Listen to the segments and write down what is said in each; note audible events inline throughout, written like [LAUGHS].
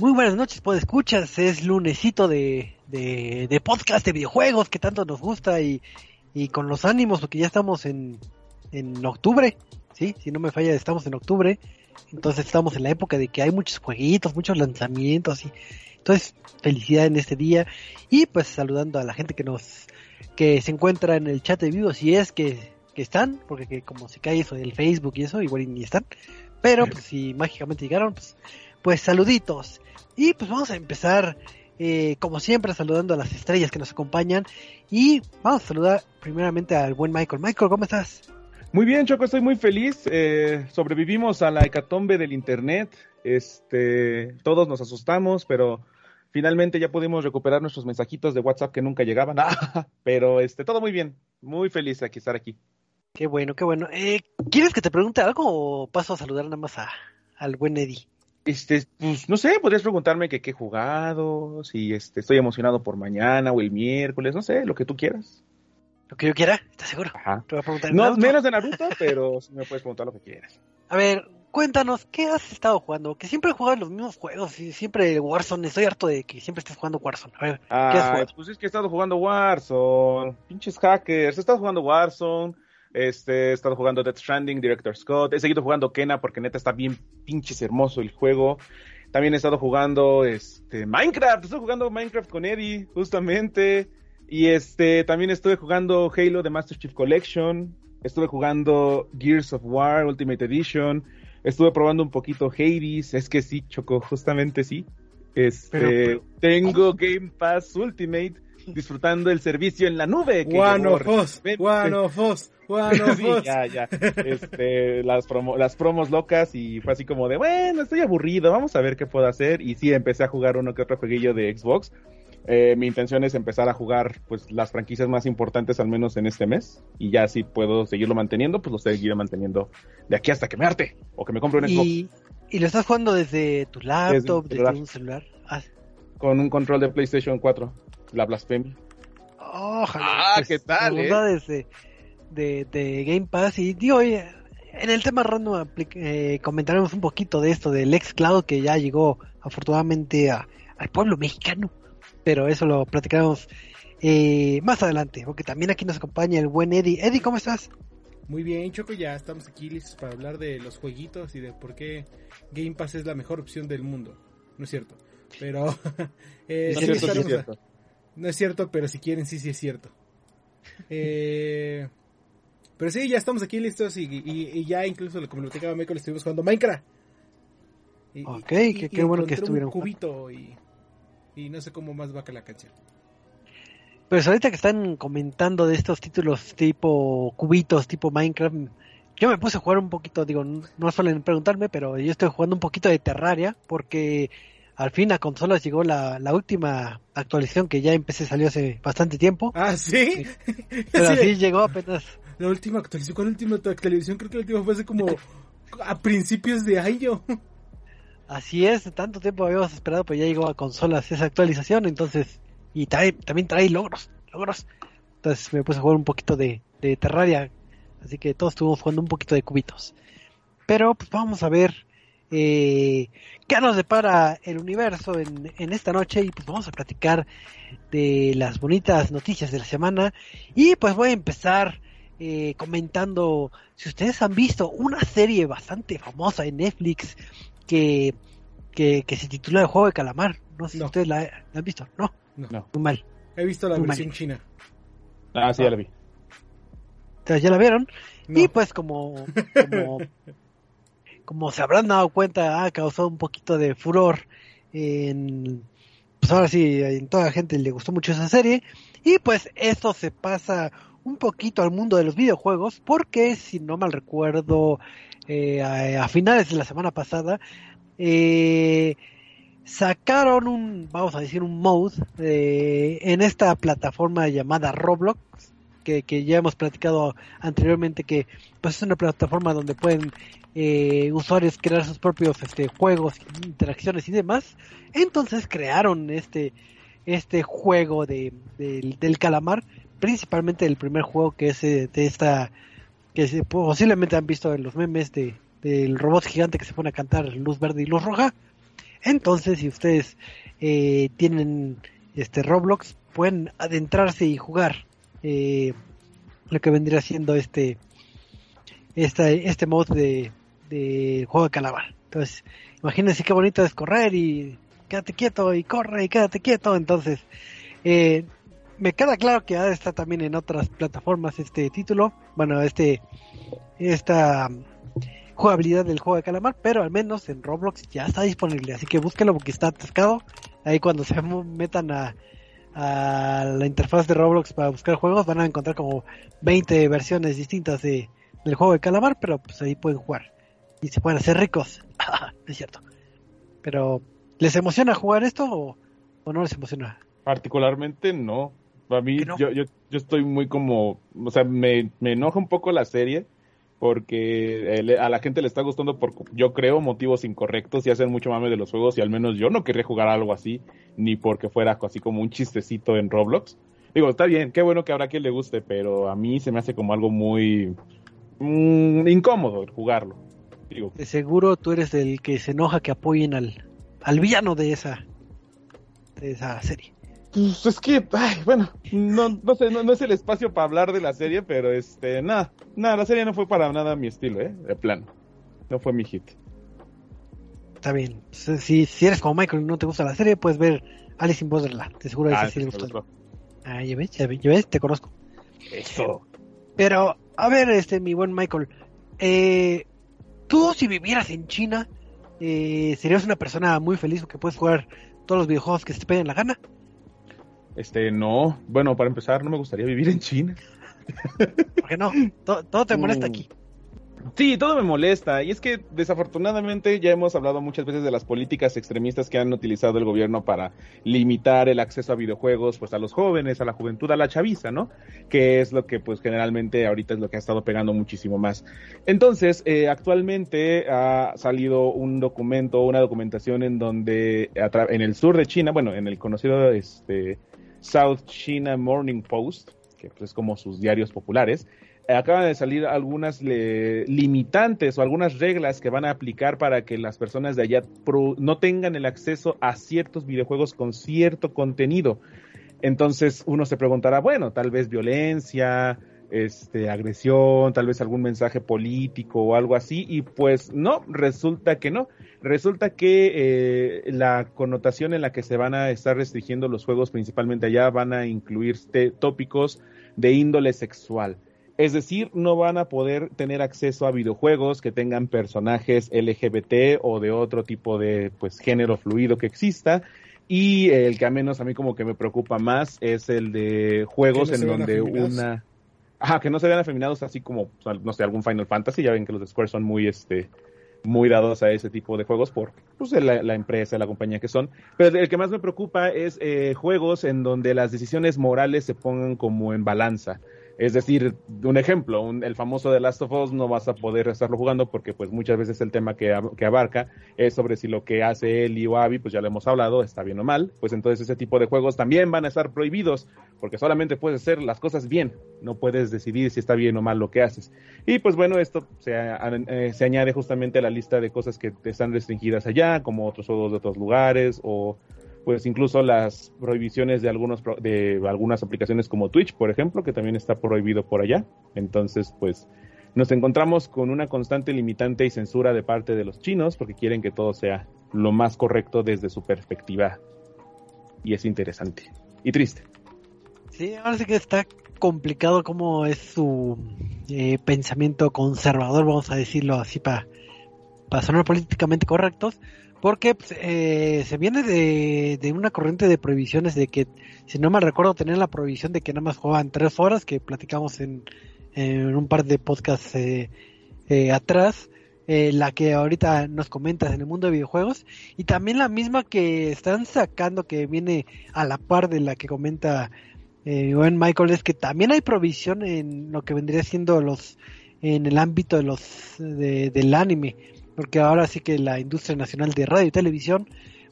Muy buenas noches, pues escuchas, es lunesito de, de, de, podcast de videojuegos que tanto nos gusta y, y con los ánimos porque ya estamos en, en octubre, ¿sí? Si no me falla, estamos en octubre, entonces estamos en la época de que hay muchos jueguitos, muchos lanzamientos y entonces felicidad en este día y pues saludando a la gente que nos que se encuentra en el chat de vivo si es que, que están, porque que como se cae eso del Facebook y eso, igual ni están, pero pues si mágicamente llegaron, pues, pues saluditos. Y pues vamos a empezar, eh, como siempre, saludando a las estrellas que nos acompañan. Y vamos a saludar primeramente al buen Michael. Michael, ¿cómo estás? Muy bien, Choco, estoy muy feliz. Eh, sobrevivimos a la hecatombe del Internet. Este, todos nos asustamos, pero finalmente ya pudimos recuperar nuestros mensajitos de WhatsApp que nunca llegaban. [LAUGHS] pero este, todo muy bien. Muy feliz de aquí estar aquí. Qué bueno, qué bueno. Eh, ¿Quieres que te pregunte algo o paso a saludar nada más a, al buen Eddie? Este, pues no sé, podrías preguntarme que qué he jugado, si este, estoy emocionado por mañana o el miércoles, no sé, lo que tú quieras. Lo que yo quiera, ¿estás seguro? Ajá. Te voy a preguntar. No, menos de Naruto, [LAUGHS] pero sí me puedes preguntar lo que quieras. A ver, cuéntanos, ¿qué has estado jugando? Que siempre he jugado los mismos juegos y siempre Warzone, estoy harto de que siempre estés jugando Warzone. A ver, ¿qué has jugado? pues es que he estado jugando Warzone, pinches hackers, he estado jugando Warzone, este, he estado jugando Death Stranding, Director Scott, he seguido jugando Kena porque neta está bien pinches hermoso el juego. También he estado jugando este Minecraft, estoy jugando Minecraft con Eddie, justamente. Y este, también estuve jugando Halo de Master Chief Collection, estuve jugando Gears of War Ultimate Edition, estuve probando un poquito Hades, es que sí, Choco, justamente sí. Este, Pero, pero, tengo Game Pass Ultimate disfrutando el servicio en la nube. que One llegó of us, recientemente. one of us, one of Sí, us. ya, ya. Este, las, promo- las promos locas y fue así como de, bueno, estoy aburrido, vamos a ver qué puedo hacer. Y sí, empecé a jugar uno que otro jueguillo de Xbox. Eh, mi intención es empezar a jugar pues las franquicias más importantes al menos en este mes. Y ya si puedo seguirlo manteniendo, pues lo seguiré manteniendo de aquí hasta que me arte o que me compre un Xbox Y, y lo estás jugando desde tu laptop, Desde un celular. Ah, con un control de PlayStation 4. La blasfemia. ojalá. Ah, ¿qué tal, eh? bondades de, de, de Game Pass. Y digo, oye, en el tema random eh, comentaremos un poquito de esto del Cloud que ya llegó afortunadamente a- al pueblo mexicano. Pero eso lo platicaremos eh, más adelante, porque también aquí nos acompaña el buen Eddie. Eddie, ¿cómo estás? Muy bien, Choco, ya estamos aquí listos para hablar de los jueguitos y de por qué Game Pass es la mejor opción del mundo. No es cierto, pero [LAUGHS] eh, No sí es cierto, sí es a- cierto. No es cierto, pero si quieren sí, sí es cierto. [LAUGHS] Eh, pero sí, ya estamos aquí listos y, y- y ya incluso como lo platicaba Michael, estuvimos jugando Minecraft. Y, Ok, qué- bueno que estuvieron un cubito y, no sé cómo más va que la canción. Pues ahorita que están comentando de estos títulos tipo cubitos, tipo Minecraft, yo me puse a jugar un poquito, digo, no suelen preguntarme, pero yo estoy jugando un poquito de Terraria porque al fin a consolas llegó la, la última actualización que ya empecé, salió hace bastante tiempo, Ah, sí. [LAUGHS] pero Sí, así llegó apenas. La última actualización, ¿cuál última actualización? Creo que la última fue hace como a principios de año. [LAUGHS] Así es, tanto tiempo habíamos esperado, pues ya llegó a consolas esa actualización, entonces, y trae, también trae logros, logros. Entonces me puse a jugar un poquito de, de Terraria, así que todos estuvimos jugando un poquito de cubitos. Pero pues vamos a ver eh, qué nos depara el universo en, en esta noche y pues vamos a platicar de las bonitas noticias de la semana. Y pues voy a empezar eh, comentando si ustedes han visto una serie bastante famosa en Netflix que, que, que se titula El juego de calamar. No sé si No. ustedes la, la han visto. No, No. muy mal. He visto la Muy versión mal. china. Ah, sí, ya la vi. Entonces ya la vieron. No. Y pues como, como, [LAUGHS] como se habrán dado cuenta, ha causado un poquito de furor en, pues ahora sí, en toda la gente le gustó mucho esa serie. Y pues esto se pasa un poquito al mundo de los videojuegos, porque si no mal recuerdo, eh, a, finales de la semana pasada, eh, sacaron un, vamos a decir, un mode eh, en esta plataforma llamada Roblox, que, ya hemos platicado anteriormente, que pues es una plataforma donde pueden eh, usuarios crear sus propios este, juegos, interacciones y demás. Entonces crearon este, este juego de, del calamar, principalmente el primer juego que es eh, de esta, que posiblemente han visto en los memes de, del robot gigante que se pone a cantar luz verde y luz roja. Entonces, si ustedes eh, tienen este Roblox, pueden adentrarse y jugar eh, lo que vendría siendo este este, este mod de, de juego de calamar. Entonces, imagínense qué bonito es correr y quédate quieto y corre y quédate quieto. Entonces, eh, me queda claro que está también en otras plataformas este título. Bueno, este esta jugabilidad del juego de calamar, pero al menos en Roblox ya está disponible. Así que búsquelo porque está atascado. Ahí cuando se [LAUGHS] metan a, a la interfaz de Roblox para buscar juegos van a encontrar como 20 versiones distintas de, del juego de calamar, pero pues ahí pueden jugar y se pueden hacer ricos. [LAUGHS] es cierto. Pero, ¿les emociona jugar esto o, no les emociona? Particularmente no. A mí, yo, yo, yo estoy muy como, o sea, me, me enoja un poco la serie porque a la gente le está gustando por, yo creo, motivos incorrectos y hacen mucho mame de los juegos y al menos yo no querría jugar algo así, ni porque fuera así como un chistecito en Roblox. Digo, está bien, qué bueno que habrá quien le guste, pero a mí se me hace como algo muy mm, incómodo jugarlo. De seguro tú eres el que se enoja que apoyen al, al villano de esa, de esa serie. Pues es que, bueno, no, no sé, no, es el espacio para hablar de la serie, pero este, nada, nada, la serie no fue para nada mi estilo, ¿eh? De plano. No fue mi hit. Está bien. Si, si eres como Michael y no te gusta la serie, puedes ver Alice in Borderland. De seguro ah, sí le gustó. Ah, ya ves, ya ves, te conozco. Eso. Pero, a ver, este, mi buen Michael, eh, tú si vivieras en China, eh, serías una persona muy feliz porque puedes jugar todos los videojuegos que se te peguen la gana. Este, no. Bueno, para empezar, no me gustaría vivir en China. ¿Por qué no? todo, te molesta aquí. Sí, todo me molesta. Y es que desafortunadamente ya hemos hablado muchas veces de las políticas extremistas que han utilizado el gobierno para limitar el acceso a videojuegos pues a los jóvenes, a la juventud, a la chaviza, ¿no? Que es lo que pues generalmente ahorita es lo que ha estado pegando muchísimo más. Entonces, eh, actualmente ha salido un documento, una documentación en donde en el sur de China, bueno, en el conocido este, South China Morning Post, que pues, es como sus diarios populares, acaban de salir algunas limitantes o algunas reglas que van a aplicar para que las personas de allá no tengan el acceso a ciertos videojuegos con cierto contenido. Entonces uno se preguntará, bueno, tal vez violencia, este, agresión, tal vez algún mensaje político o algo así, y pues no, resulta que no. Resulta que eh, la connotación en la que se van a estar restringiendo los juegos, principalmente allá, van a incluir tópicos de índole sexual. Es decir, no van a poder tener acceso a videojuegos que tengan personajes LGBT o de otro tipo de pues género fluido que exista. Y el que a menos a mí como que me preocupa más es el de juegos en donde una... Ajá, que no se vean afeminados así como, no sé, algún Final Fantasy. Ya ven que los de Square son muy, este, muy dados a ese tipo de juegos por pues, la, empresa, la compañía que son. Pero el que más me preocupa es eh, juegos en donde las decisiones morales se pongan como en balanza. Es decir, un ejemplo, el famoso The Last of Us no vas a poder estarlo jugando porque pues muchas veces el tema que, abarca es sobre si lo que hace Eli o Abby, pues ya lo hemos hablado, está bien o mal, pues entonces ese tipo de juegos también van a estar prohibidos porque solamente puedes hacer las cosas bien, no puedes decidir si está bien o mal lo que haces. Y pues bueno, esto se, eh, se añade justamente a la lista de cosas que están restringidas allá, como otros juegos de otros lugares o pues incluso las prohibiciones de algunos de algunas aplicaciones como Twitch, por ejemplo, que también está prohibido por allá. Entonces, pues nos encontramos con una constante limitante y censura de parte de los chinos porque quieren que todo sea lo más correcto desde su perspectiva. Y es interesante y triste. Sí, ahora sí que está complicado cómo es su eh, pensamiento conservador, vamos a decirlo así para, para sonar políticamente correctos, porque pues, eh, se viene de, de, una corriente de prohibiciones de que, si no me recuerdo, tenían la prohibición de que nada más jugaban tres horas, que platicamos en, en un par de podcasts eh, eh, atrás, eh, la que ahorita nos comentas en el mundo de videojuegos, y también la misma que están sacando, que viene a la par de la que comenta eh, Michael, es que también hay provisión en lo que vendría siendo los en el ámbito de los de, del anime porque ahora sí que la industria nacional de radio y televisión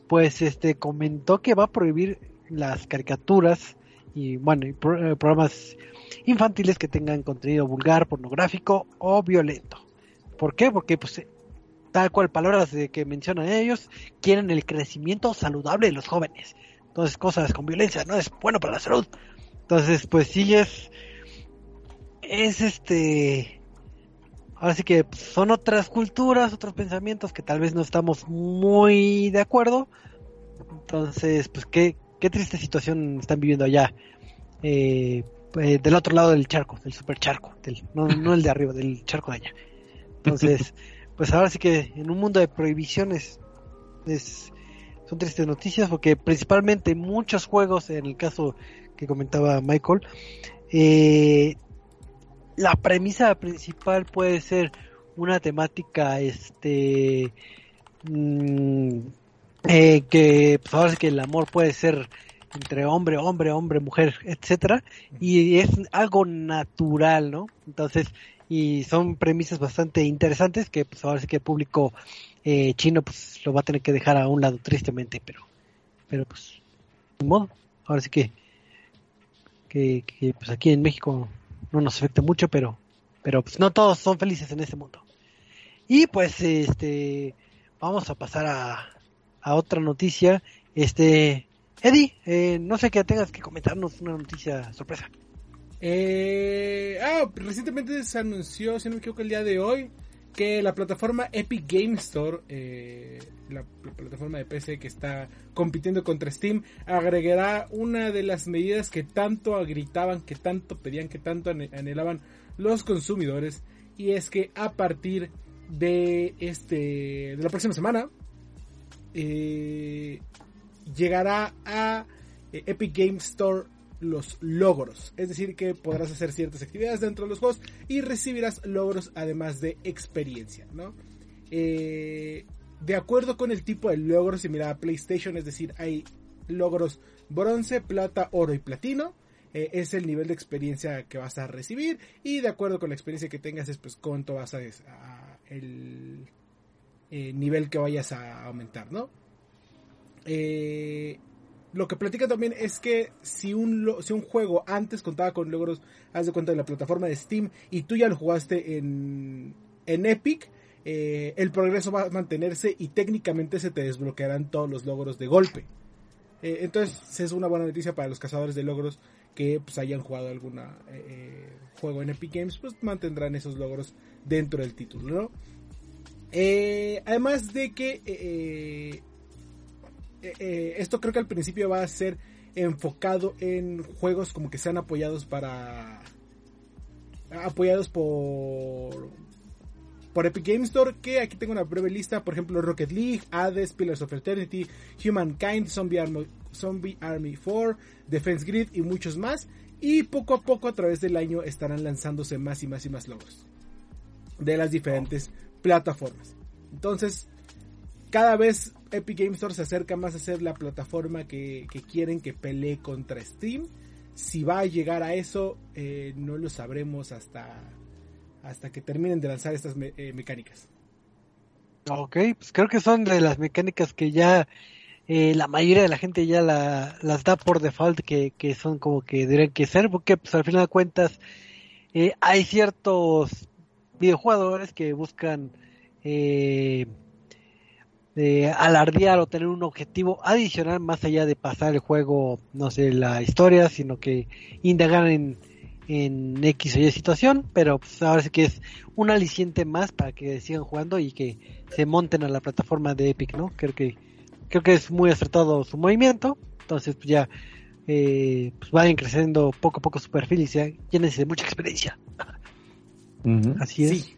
pues este comentó que va a prohibir las caricaturas y bueno y eh, programas infantiles que tengan contenido vulgar, pornográfico o violento. ¿Por qué? Porque pues tal cual palabras de que mencionan ellos quieren el crecimiento saludable de los jóvenes. Entonces cosas con violencia no es bueno para la salud. Entonces pues sí es es este Ahora sí que son otras culturas, otros pensamientos que tal vez no estamos muy de acuerdo. Entonces, pues qué, qué triste situación están viviendo allá. Eh, eh, del otro lado del charco, del super charco, del, no, no el de arriba, del charco de allá. Entonces, [LAUGHS] pues ahora sí que en un mundo de prohibiciones es, son tristes noticias porque principalmente muchos juegos, en el caso que comentaba Michael, eh, la premisa principal puede ser una temática este mm, eh, que pues ahora sí que el amor puede ser entre hombre, hombre, hombre, mujer, etcétera, y es algo natural, ¿no? Entonces, y son premisas bastante interesantes que pues ahora sí que el público eh, chino pues lo va a tener que dejar a un lado tristemente, pero pero pues modo, ahora sí que, que pues aquí en México no nos afecta mucho, pero, pero pues no todos son felices en este mundo. Y pues este vamos a pasar a, a otra noticia. Este Eddie, eh, no sé qué tengas que comentarnos una noticia sorpresa. Eh, ah, recientemente se anunció, si no me equivoco, el día de hoy, que la plataforma Epic Game Store, eh, la, plataforma de PC que está compitiendo contra Steam, agregará una de las medidas que tanto gritaban, que tanto pedían, que tanto anhelaban los consumidores, y es que a partir de este de la próxima semana eh, llegará a eh, Epic Game Store los logros. Es decir, que podrás hacer ciertas actividades dentro de los juegos y recibirás logros además de experiencia, ¿no? Eh, de acuerdo con el tipo de logros similar a PlayStation, es decir, hay logros bronce, plata, oro y platino. Eh, es el nivel de experiencia que vas a recibir y de acuerdo con la experiencia que tengas es pues cuánto vas a, el eh, nivel que vayas a aumentar, ¿no? Eh, lo que platica también es que si un, si un juego antes contaba con logros, haz de cuenta de la plataforma de Steam y tú ya lo jugaste en, en Epic, eh, el progreso va a mantenerse y técnicamente se te desbloquearán todos los logros de golpe. Eh, entonces es una buena noticia para los cazadores de logros que pues, hayan jugado algún eh, juego en Epic Games, pues mantendrán esos logros dentro del título, además de que eh, eh, esto creo que al principio va a ser enfocado en juegos como que sean apoyados para apoyados por por Epic Games Store que aquí tengo una breve lista por ejemplo Rocket League Hades Pillars of Eternity Humankind Zombie Army, Zombie Army 4 Defense Grid y muchos más y poco a poco a través del año estarán lanzándose más y más y más logros de las diferentes plataformas. Entonces cada vez Epic Games Store se acerca más a ser la plataforma que, quieren que pelee contra Steam. Si va a llegar a eso, eh, no lo sabremos hasta, hasta que terminen de lanzar estas eh, mecánicas. Ok, pues creo que son de las mecánicas que ya eh, la mayoría de la gente ya las da por default, que, que son como que deberían que ser, porque pues al final de cuentas hay ciertos videojugadores que buscan eh, de alardear o tener un objetivo adicional más allá de pasar el juego, no sé, la historia, sino que indagar en, en X o Y situación, pero pues ahora sí que es un aliciente más para que sigan jugando y que se monten a la plataforma de Epic, ¿no? Creo que creo que es muy acertado su movimiento, entonces pues ya eh, pues vayan creciendo poco a poco su perfil y ya llénense de mucha experiencia. Así es. Sí,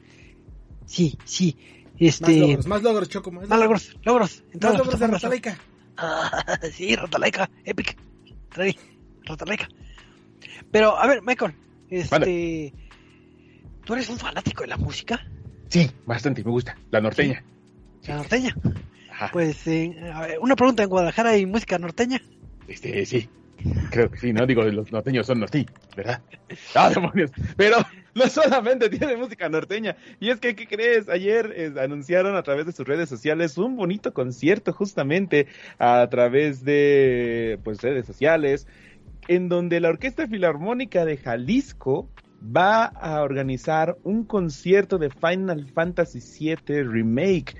sí. sí. Este, Más logros, más logros, Choco. Más más logros, logros, más logros de. Ratalaika. Ah, [LAUGHS] sí, Ratalaika, Epic. Trae, Ratalaika. Pero, a ver, Michael, este. ¿Tú eres un fanático de la música? Sí, bastante, me gusta. La norteña. La norteña. Ajá. Pues, eh, a ver, una pregunta: ¿en Guadalajara hay música norteña? Este, sí. Creo que sí, ¿no? Digo, los norteños son nortí, ¿verdad? [LAUGHS] ¡Ah, demonios! Pero no solamente tiene música norteña. Y es que, ¿qué crees? Ayer eh, anunciaron a través de sus redes sociales un bonito concierto justamente a través de, pues, redes sociales, en donde la Orquesta Filarmónica de Jalisco va a organizar un concierto de Final Fantasy VII Remake.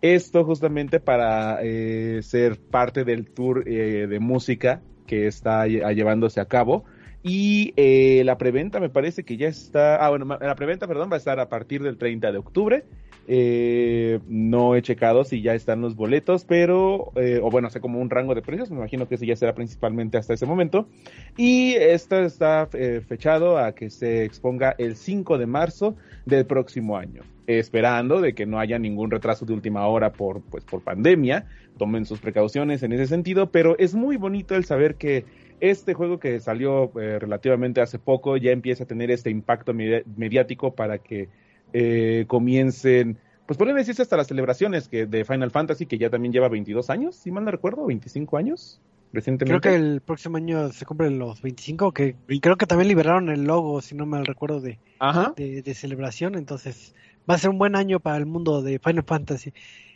Esto justamente para eh, ser parte del tour eh, de música que está lle- llevándose a cabo. Y eh, la preventa me parece que ya está, ah bueno, la preventa, perdón, va a estar a partir del 30 de octubre. Eh, no he checado si ya están los boletos, pero, eh, o bueno, sé como un rango de precios, me imagino que ese ya será principalmente hasta ese momento. Y esto está eh, fechado a que se exponga el 5 de marzo del próximo año, esperando de que no haya ningún retraso de última hora por, pues, por pandemia. Tomen sus precauciones en ese sentido, pero es muy bonito el saber que este juego que salió eh, relativamente hace poco ya empieza a tener este impacto mediático para que eh, comiencen, pues pueden decirse hasta las celebraciones que de Final Fantasy, que ya también lleva 22 años, si mal no recuerdo, 25 años recientemente. Creo que el próximo año se cumplen los 25, que creo que también liberaron el logo, si no mal recuerdo, de, Ajá. de, de celebración. Entonces, va a ser un buen año para el mundo de Final Fantasy.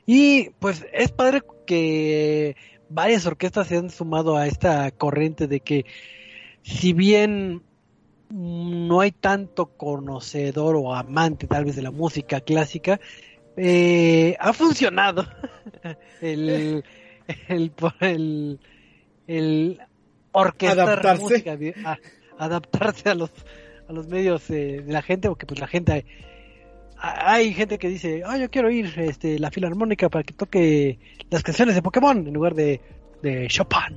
Y pues es padre que varias orquestas se han sumado a esta corriente de que, si bien no hay tanto conocedor o amante tal vez de la música clásica, eh, ha funcionado [LAUGHS] el, el, el, el orquestar Adaptarse. música, a- adaptarse a los a los medios eh, de la gente porque pues la gente hay gente que dice ah yo quiero ir este la filarmónica para que toque las canciones de Pokémon en lugar de, de Chopin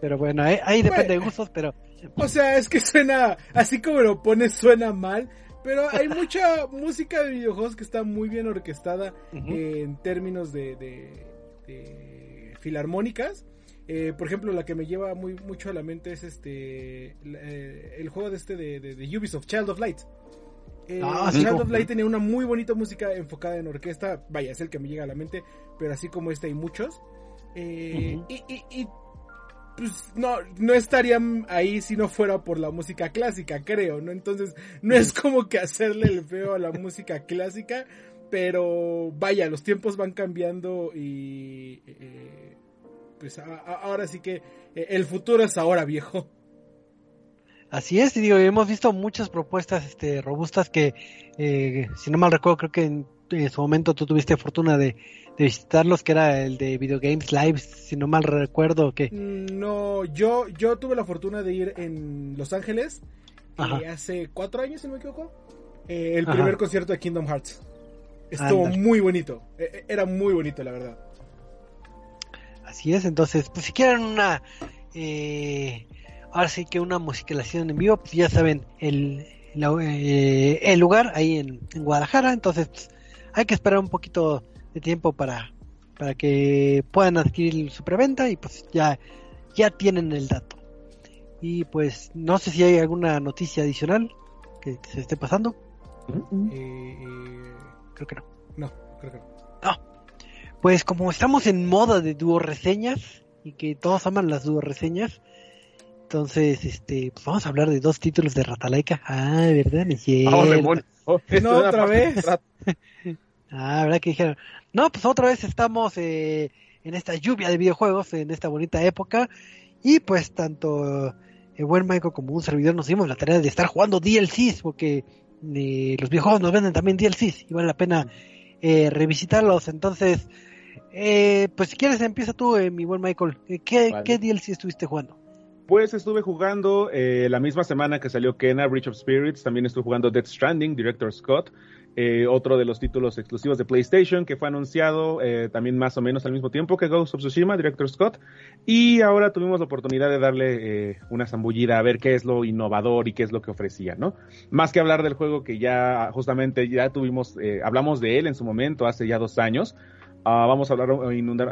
pero bueno ahí, ahí depende de gustos pero O sea, es que suena, así como lo pones, suena mal. Pero hay [LAUGHS] mucha música de videojuegos que está muy bien orquestada en términos de, de- de filarmónicas. Eh, por ejemplo, la que me lleva muy mucho a la mente es este eh, el juego de este de, de- de Ubisoft, Child of Light. Eh, Ah, Child of Light tenía una muy bonita música enfocada en orquesta. Vaya, es el que me llega a la mente, pero así como este hay muchos. Eh, y, y- y, pues no, no estarían ahí si no fuera por la música clásica, creo, ¿no? Entonces, no es como que hacerle el feo a la música clásica, pero vaya, los tiempos van cambiando y eh, pues a- a- ahora sí que eh, el futuro es ahora, viejo. Así es, y digo, hemos visto muchas propuestas este, robustas que, eh, si no mal recuerdo, creo que en, en su momento tú tuviste fortuna de, de visitarlos, que era el de Video Games Live, si no mal recuerdo, que No, yo, yo tuve la fortuna de ir en Los Ángeles eh, hace cuatro años, si no me equivoco, eh, el Ajá. primer concierto de Kingdom Hearts. Estuvo muy bonito, eh, eh, era muy bonito, la verdad. Así es, entonces, pues si quieren una, eh, ahora sí que una musicalización en vivo, pues ya saben, el, la- eh, el lugar ahí en, en Guadalajara, entonces pues, hay que esperar un poquito de tiempo para, para que puedan adquirir su preventa y pues ya, ya tienen el dato. Y pues no sé si hay alguna noticia adicional que se esté pasando, Eh, eh, creo que no. no, creo que no. Pues como estamos en moda de dúo reseñas y que todos aman las dúo reseñas, entonces este pues vamos a hablar de dos títulos de Ratalaika. Ah, ¿verdad? Oh. Oh, [LAUGHS] No, era otra vez. [LAUGHS] Ah, ¿verdad que dijeron? No, pues otra vez estamos eh, en esta lluvia de videojuegos, en esta bonita época, y pues tanto el buen Michael como un servidor nos dimos la tarea de estar jugando DLCs, porque eh, los videojuegos nos venden también DLCs y vale la pena eh, revisitarlos. Entonces, eh, pues si quieres empieza tú, eh, mi buen Michael. Eh, ¿Qué, Vale. ¿Qué DLC estuviste jugando? Pues estuve jugando eh, la misma semana que salió Kena, Bridge of Spirits, también estuve jugando Death Stranding, Director Scott, eh, otro de los títulos exclusivos de PlayStation que fue anunciado eh, también más o menos al mismo tiempo que Ghost of Tsushima, Director Scott. Y ahora tuvimos la oportunidad de darle una zambullida a ver qué es lo innovador y qué es lo que ofrecía, ¿no? Más que hablar del juego que ya justamente ya tuvimos, hablamos de él en su momento, hace ya dos años. Vamos a hablar,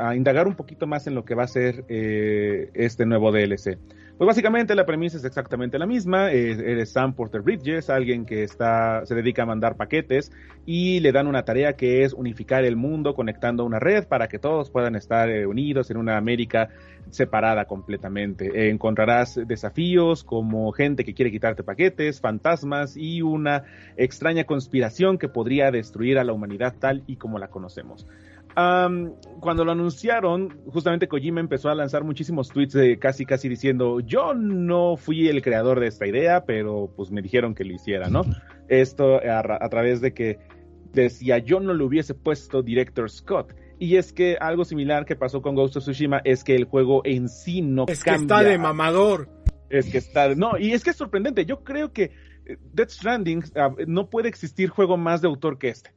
a indagar un poquito más en lo que va a ser este nuevo DLC. Pues básicamente la premisa es exactamente la misma. eres Sam Porter Bridges, alguien que está, se dedica a mandar paquetes y le dan una tarea que es unificar el mundo conectando una red para que todos puedan estar eh, unidos en una América separada completamente. encontrarás desafíos como gente que quiere quitarte paquetes, fantasmas y una extraña conspiración que podría destruir a la humanidad tal y como la conocemos cuando lo anunciaron, justamente Kojima empezó a lanzar muchísimos tweets de casi casi diciendo, yo no fui el creador de esta idea, pero pues me dijeron que lo hiciera, ¿no? Esto a, través de que decía, yo no le hubiese puesto Director Scott. Y es que algo similar que pasó con Ghost of Tsushima es que el juego en sí no es que está de mamador. Es que está, no, y es que es sorprendente. Yo creo que eh, Death Stranding ah, no puede existir juego más de autor que este.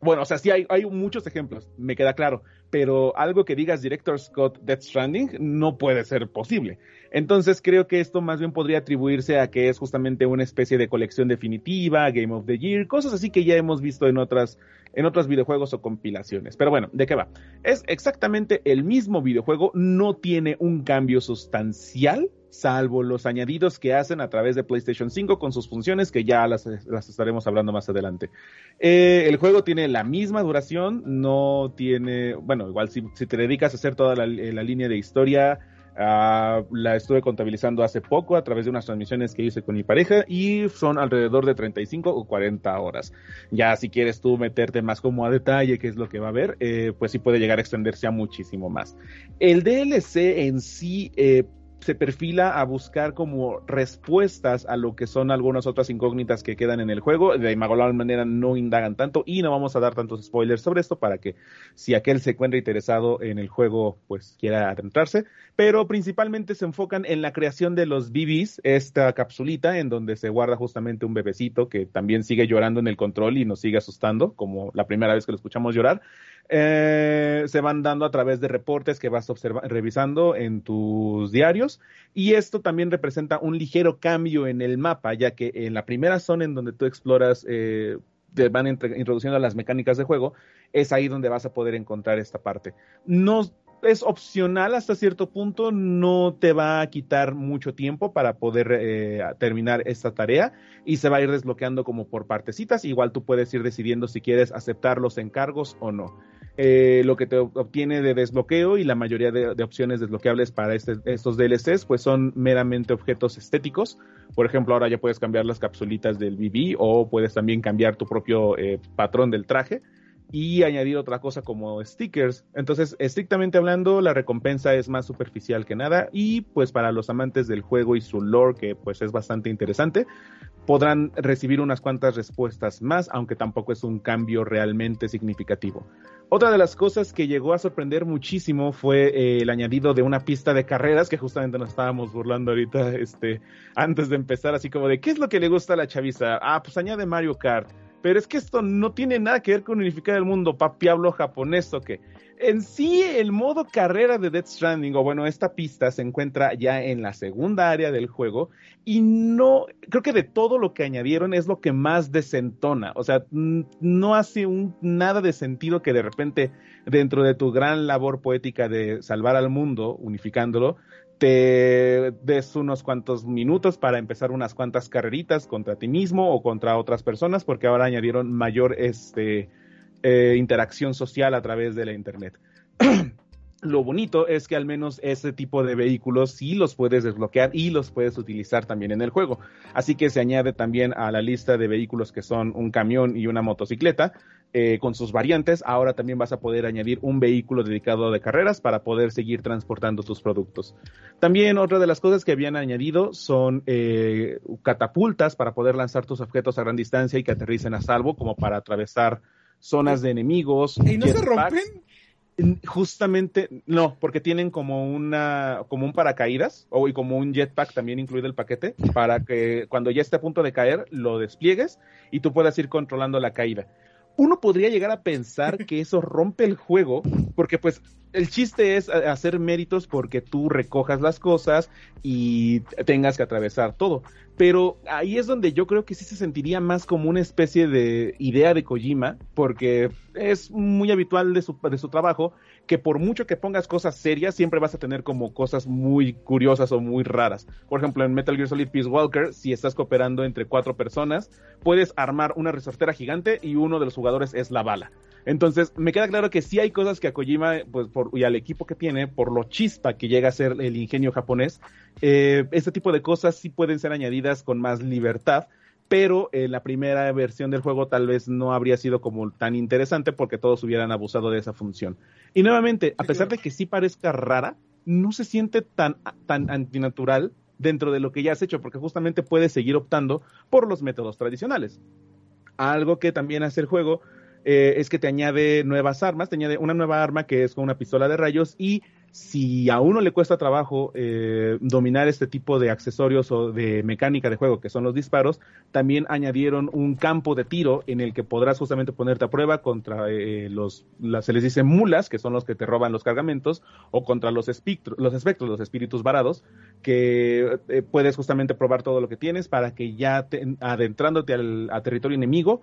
Bueno, o sea, sí hay, hay muchos ejemplos, me queda claro, pero algo que digas Director Scott Death Stranding no puede ser posible. Entonces creo que esto más bien podría atribuirse a que es justamente una especie de colección definitiva, Game of the Year, cosas así que ya hemos visto en otras en otros videojuegos o compilaciones. Pero bueno, ¿de qué va? Es exactamente el mismo videojuego, no tiene un cambio sustancial salvo los añadidos que hacen a través de PlayStation 5 con sus funciones que ya las, estaremos hablando más adelante. Eh, el juego tiene la misma duración, no tiene, bueno, igual si, te dedicas a hacer toda la, línea de historia, ah, la estuve contabilizando hace poco a través de unas transmisiones que hice con mi pareja y son alrededor de 35 o 40 horas. Ya si quieres tú meterte más como a detalle qué es lo que va a haber, eh, pues sí puede llegar a extenderse a muchísimo más. El DLC en sí... Eh, se perfila a buscar como respuestas a lo que son algunas otras incógnitas que quedan en el juego. De igual manera no indagan tanto y no vamos a dar tantos spoilers sobre esto para que si aquel se encuentra interesado en el juego pues quiera adentrarse. Pero principalmente se enfocan en la creación de los BBs, esta capsulita en donde se guarda justamente un bebecito que también sigue llorando en el control y nos sigue asustando como la primera vez que lo escuchamos llorar. Eh, se van dando a través de reportes que vas revisando en tus diarios y esto también representa un ligero cambio en el mapa ya que en la primera zona en donde tú exploras eh, te van introduciendo las mecánicas de juego es ahí donde vas a poder encontrar esta parte no es opcional hasta cierto punto, no te va a quitar mucho tiempo para poder eh, terminar esta tarea y se va a ir desbloqueando como por partecitas. Igual tú puedes ir decidiendo si quieres aceptar los encargos o no. Eh, lo que te obtiene de desbloqueo y la mayoría de, opciones desbloqueables para este, estos DLCs pues son meramente objetos estéticos. Por ejemplo, ahora ya puedes cambiar las capsulitas del BB o puedes también cambiar tu propio eh, patrón del traje y añadir otra cosa como stickers. Entonces, estrictamente hablando, la recompensa es más superficial que nada y pues para los amantes del juego y su lore, que pues es bastante interesante, podrán recibir unas cuantas respuestas más, aunque tampoco es un cambio realmente significativo. Otra de las cosas que llegó a sorprender muchísimo fue eh, el añadido de una pista de carreras, que justamente nos estábamos burlando ahorita, este, antes de empezar, así como de, ¿qué es lo que le gusta a la chaviza? Ah, pues añade Mario Kart pero es que esto no tiene nada que ver con unificar el mundo, papi hablo japonés o qué. En sí, el modo carrera de Death Stranding, o bueno, esta pista se encuentra ya en la segunda área del juego y no, creo que de todo lo que añadieron es lo que más desentona. O sea, no hace un, nada de sentido que de repente dentro de tu gran labor poética de salvar al mundo, unificándolo, te des unos cuantos minutos para empezar unas cuantas carreritas contra ti mismo o contra otras personas, porque ahora añadieron mayor este, eh, interacción social a través de la internet. [CLEARS THROAT] Lo bonito es que al menos ese tipo de vehículos sí los puedes desbloquear y los puedes utilizar también en el juego. Así que se añade también a la lista de vehículos que son un camión y una motocicleta, eh, con sus variantes, ahora también vas a poder añadir un vehículo dedicado de carreras para poder seguir transportando tus productos. También otra de las cosas que habían añadido son eh, catapultas para poder lanzar tus objetos a gran distancia y que aterricen a salvo, como para atravesar zonas de enemigos. ¿Y no se rompen? Justamente, no, porque tienen como una, como un paracaídas o y como un jetpack también incluido el paquete para que cuando ya esté a punto de caer lo despliegues y tú puedas ir controlando la caída. Uno podría llegar a pensar [LAUGHS] que eso rompe el juego, porque pues el chiste es hacer méritos porque tú recojas las cosas y tengas que atravesar todo. Pero ahí es donde yo creo que sí se sentiría más como una especie de idea de Kojima, porque es muy habitual de su, de su trabajo que por mucho que pongas cosas serias, siempre vas a tener como cosas muy curiosas o muy raras. Por ejemplo, en Metal Gear Solid Peace Walker, si estás cooperando entre cuatro personas, puedes armar una resortera gigante y uno de los jugadores es la bala. Entonces, me queda claro que sí hay cosas que a Kojima, pues, por, y al equipo que tiene, por lo chispa que llega a ser el ingenio japonés, eh, este tipo de cosas sí pueden ser añadidas con más libertad pero en la primera versión del juego tal vez no habría sido como tan interesante porque todos hubieran abusado de esa función. Y nuevamente, a pesar de que sí parezca rara, no se siente tan, tan antinatural dentro de lo que ya has hecho, porque justamente puedes seguir optando por los métodos tradicionales. Algo que también hace el juego eh, es que te añade nuevas armas, te añade una nueva arma que es con una pistola de rayos y si a uno le cuesta trabajo eh, dominar este tipo de accesorios o de mecánica de juego que son los disparos, también añadieron un campo de tiro en el que podrás justamente ponerte a prueba contra eh, los, se les dice mulas, que son los que te roban los cargamentos, o contra los, espectros, los espectros, los espíritus varados, que eh, puedes justamente probar todo lo que tienes para que ya adentrándote al a territorio enemigo,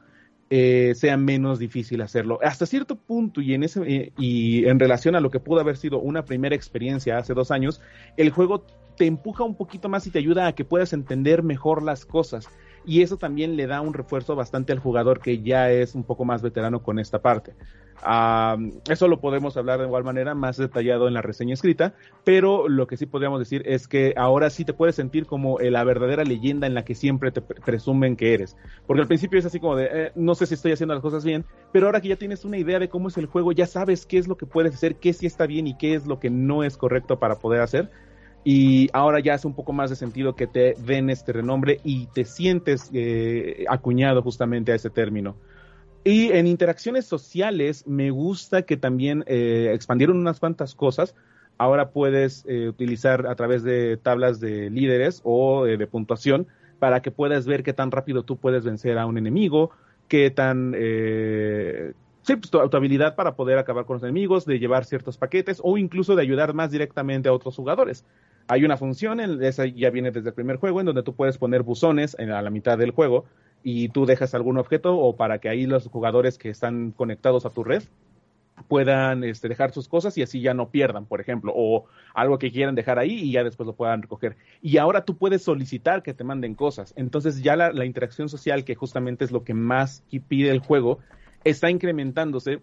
eh, sea menos difícil hacerlo. Hasta cierto punto y en, ese, eh, y en relación a lo que pudo haber sido una primera experiencia hace dos años, el juego te empuja un poquito más y te ayuda a que puedas entender mejor las cosas. Y eso también le da un refuerzo bastante al jugador que ya es un poco más veterano con esta parte eso lo podemos hablar de igual manera más detallado en la reseña escrita, pero lo que sí podríamos decir es que ahora sí te puedes sentir como la verdadera leyenda en la que siempre te presumen que eres. Porque al principio es así como de, eh, no sé si estoy haciendo las cosas bien, pero ahora que ya tienes una idea de cómo es el juego, ya sabes qué es lo que puedes hacer, qué sí está bien y qué es lo que no es correcto para poder hacer. Y ahora ya hace un poco más de sentido que te den este renombre y te sientes eh, acuñado justamente a ese término. Y en interacciones sociales me gusta que también eh, expandieron unas cuantas cosas. Ahora puedes eh, utilizar a través de tablas de líderes o eh, de puntuación para que puedas ver qué tan rápido tú puedes vencer a un enemigo, qué tan... sí, pues, tu, habilidad para poder acabar con los enemigos, de llevar ciertos paquetes o incluso de ayudar más directamente a otros jugadores. Hay una función, esa ya viene desde el primer juego, en donde tú puedes poner buzones en, a la mitad del juego y tú dejas algún objeto o para que ahí los jugadores que están conectados a tu red puedan este, dejar sus cosas y así ya no pierdan, por ejemplo, o algo que quieran dejar ahí y ya después lo puedan recoger. Y ahora tú puedes solicitar que te manden cosas. Entonces ya la, la interacción social, que justamente es lo que más pide el juego, está incrementándose.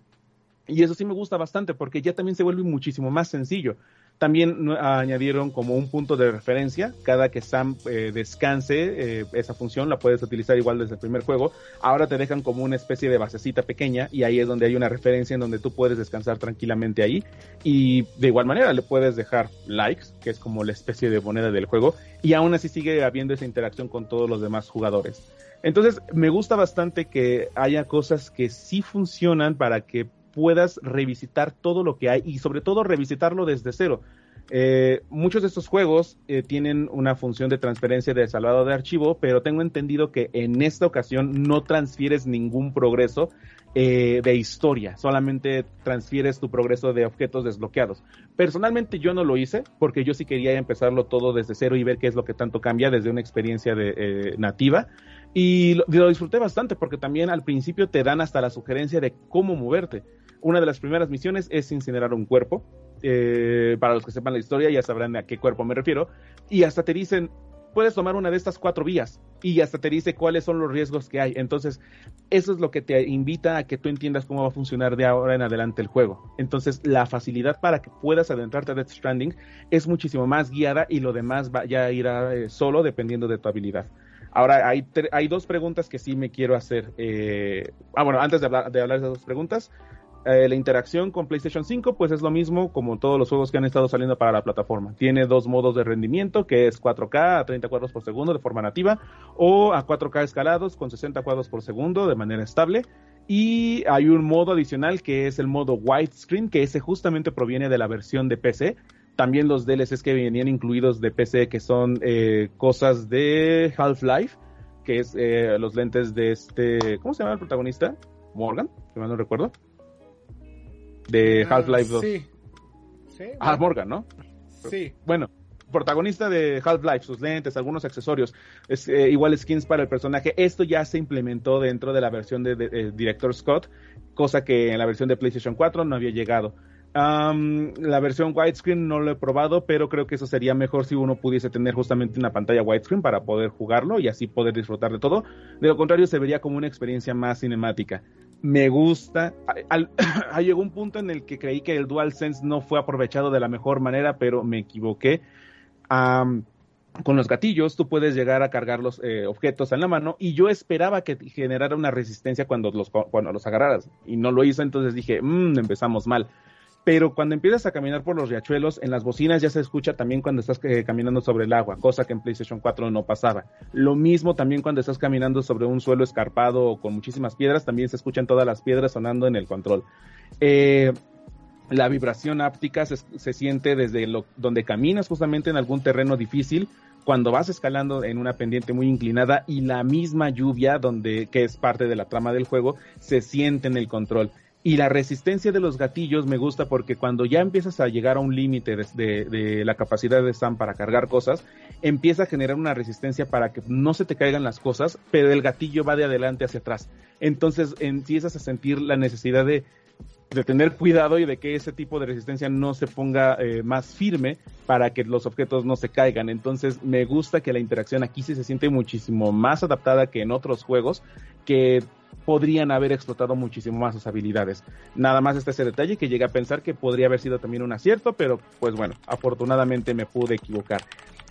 Y eso sí me gusta bastante porque ya también se vuelve muchísimo más sencillo. También añadieron como un punto de referencia, cada que Sam eh, descanse, eh, esa función la puedes utilizar igual desde el primer juego. Ahora te dejan como una especie de basecita pequeña y ahí es donde hay una referencia en donde tú puedes descansar tranquilamente ahí. Y de igual manera le puedes dejar likes, que es como la especie de moneda del juego, y aún así sigue habiendo esa interacción con todos los demás jugadores. Entonces me gusta bastante que haya cosas que sí funcionan para que puedas revisitar todo lo que hay y sobre todo revisitarlo desde cero. Eh, muchos de estos juegos eh, tienen una función de transferencia de salvado de archivo, pero tengo entendido que en esta ocasión no transfieres ningún progreso eh, de historia, solamente transfieres tu progreso de objetos desbloqueados. Personalmente yo no lo hice porque yo sí quería empezarlo todo desde cero y ver qué es lo que tanto cambia desde una experiencia de, nativa. Y lo, disfruté bastante porque también al principio te dan hasta la sugerencia de cómo moverte. Una de las primeras misiones es incinerar un cuerpo. Eh, para los que sepan la historia ya sabrán a qué cuerpo me refiero. Y hasta te dicen, puedes tomar una de estas cuatro vías y hasta te dice cuáles son los riesgos que hay. Entonces, eso es lo que te invita a que tú entiendas cómo va a funcionar de ahora en adelante el juego. Entonces, la facilidad para que puedas adentrarte a Death Stranding es muchísimo más guiada y lo demás va, ya irá eh, solo dependiendo de tu habilidad. Ahora, hay, hay dos preguntas que sí me quiero hacer. Eh, ah, bueno, antes de hablar, de hablar de esas dos preguntas, eh, la interacción con PlayStation 5 pues es lo mismo como todos los juegos que han estado saliendo para la plataforma. Tiene dos modos de rendimiento que es 4K a 30 cuadros por segundo de forma nativa o a 4K escalados con 60 cuadros por segundo de manera estable. Y hay un modo adicional que es el modo widescreen que ese justamente proviene de la versión de PC. También los DLCs que venían incluidos de PC que son eh, cosas de Half-Life, que es eh, los lentes de este, ¿cómo se llama el protagonista? Morgan, si mal no recuerdo. De Ah, Half-Life 2. Sí. Sí, Ah, Morgan, ¿no? sí. Bueno, protagonista de Half-Life, sus lentes, algunos accesorios, es, eh, igual skins para el personaje. Esto ya se implementó dentro de la versión de, de- de Director Scott, cosa que en la versión de PlayStation 4 no había llegado. Am, la versión widescreen no lo he probado, pero creo que eso sería mejor si uno pudiese tener justamente una pantalla widescreen para poder jugarlo y así poder disfrutar de todo. De lo contrario, se vería como una experiencia más cinemática. Me gusta. Al- [CLEARS THROAT] llegó un punto en el que creí que el DualSense no fue aprovechado de la mejor manera, pero me equivoqué. Am, con los gatillos tú puedes llegar a cargar los eh, objetos en la mano y yo esperaba que generara una resistencia cuando los, cuando los agarraras y no lo hizo, entonces dije, "Mm, empezamos mal. Pero cuando empiezas a caminar por los riachuelos, en las bocinas ya se escucha también cuando estás eh, caminando sobre el agua, cosa que en PlayStation 4 no pasaba. Lo mismo también cuando estás caminando sobre un suelo escarpado o con muchísimas piedras, también se escuchan todas las piedras sonando en el control. Eh, la vibración áptica se, siente desde lo, donde caminas justamente en algún terreno difícil, cuando vas escalando en una pendiente muy inclinada y la misma lluvia, donde, que es parte de la trama del juego, se siente en el control. Y la resistencia de los gatillos me gusta porque cuando ya empiezas a llegar a un límite de, la capacidad de Sam para cargar cosas, empieza a generar una resistencia para que no se te caigan las cosas, pero el gatillo va de adelante hacia atrás. Entonces empiezas a sentir la necesidad de, de tener cuidado y de que ese tipo de resistencia no se ponga eh, más firme para que los objetos no se caigan. Entonces me gusta que la interacción aquí sí se siente muchísimo más adaptada que en otros juegos que podrían haber explotado muchísimo más sus habilidades. Nada más está ese detalle que llegué a pensar que podría haber sido también un acierto, pero pues bueno, afortunadamente me pude equivocar.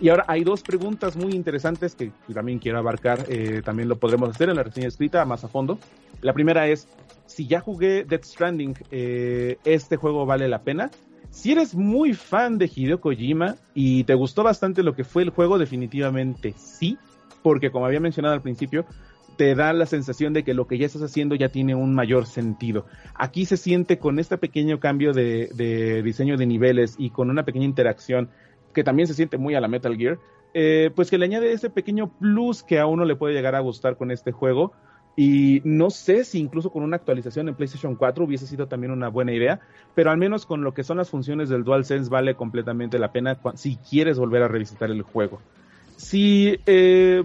Y ahora hay dos preguntas muy interesantes que también quiero abarcar, eh, también lo podremos hacer en la reseña escrita más a fondo. La primera es, si ya jugué Death Stranding, eh, ¿este juego vale la pena? Si eres muy fan de Hideo Kojima y te gustó bastante lo que fue el juego, definitivamente sí, porque como había mencionado al principio, te da la sensación de que lo que ya estás haciendo ya tiene un mayor sentido. Aquí se siente con este pequeño cambio de, diseño de niveles y con una pequeña interacción que también se siente muy a la Metal Gear, eh, pues que le añade ese pequeño plus que a uno le puede llegar a gustar con este juego. Y no sé si incluso con una actualización en PlayStation 4 hubiese sido también una buena idea, pero al menos con lo que son las funciones del DualSense vale completamente la pena si quieres volver a revisitar el juego. Si eh,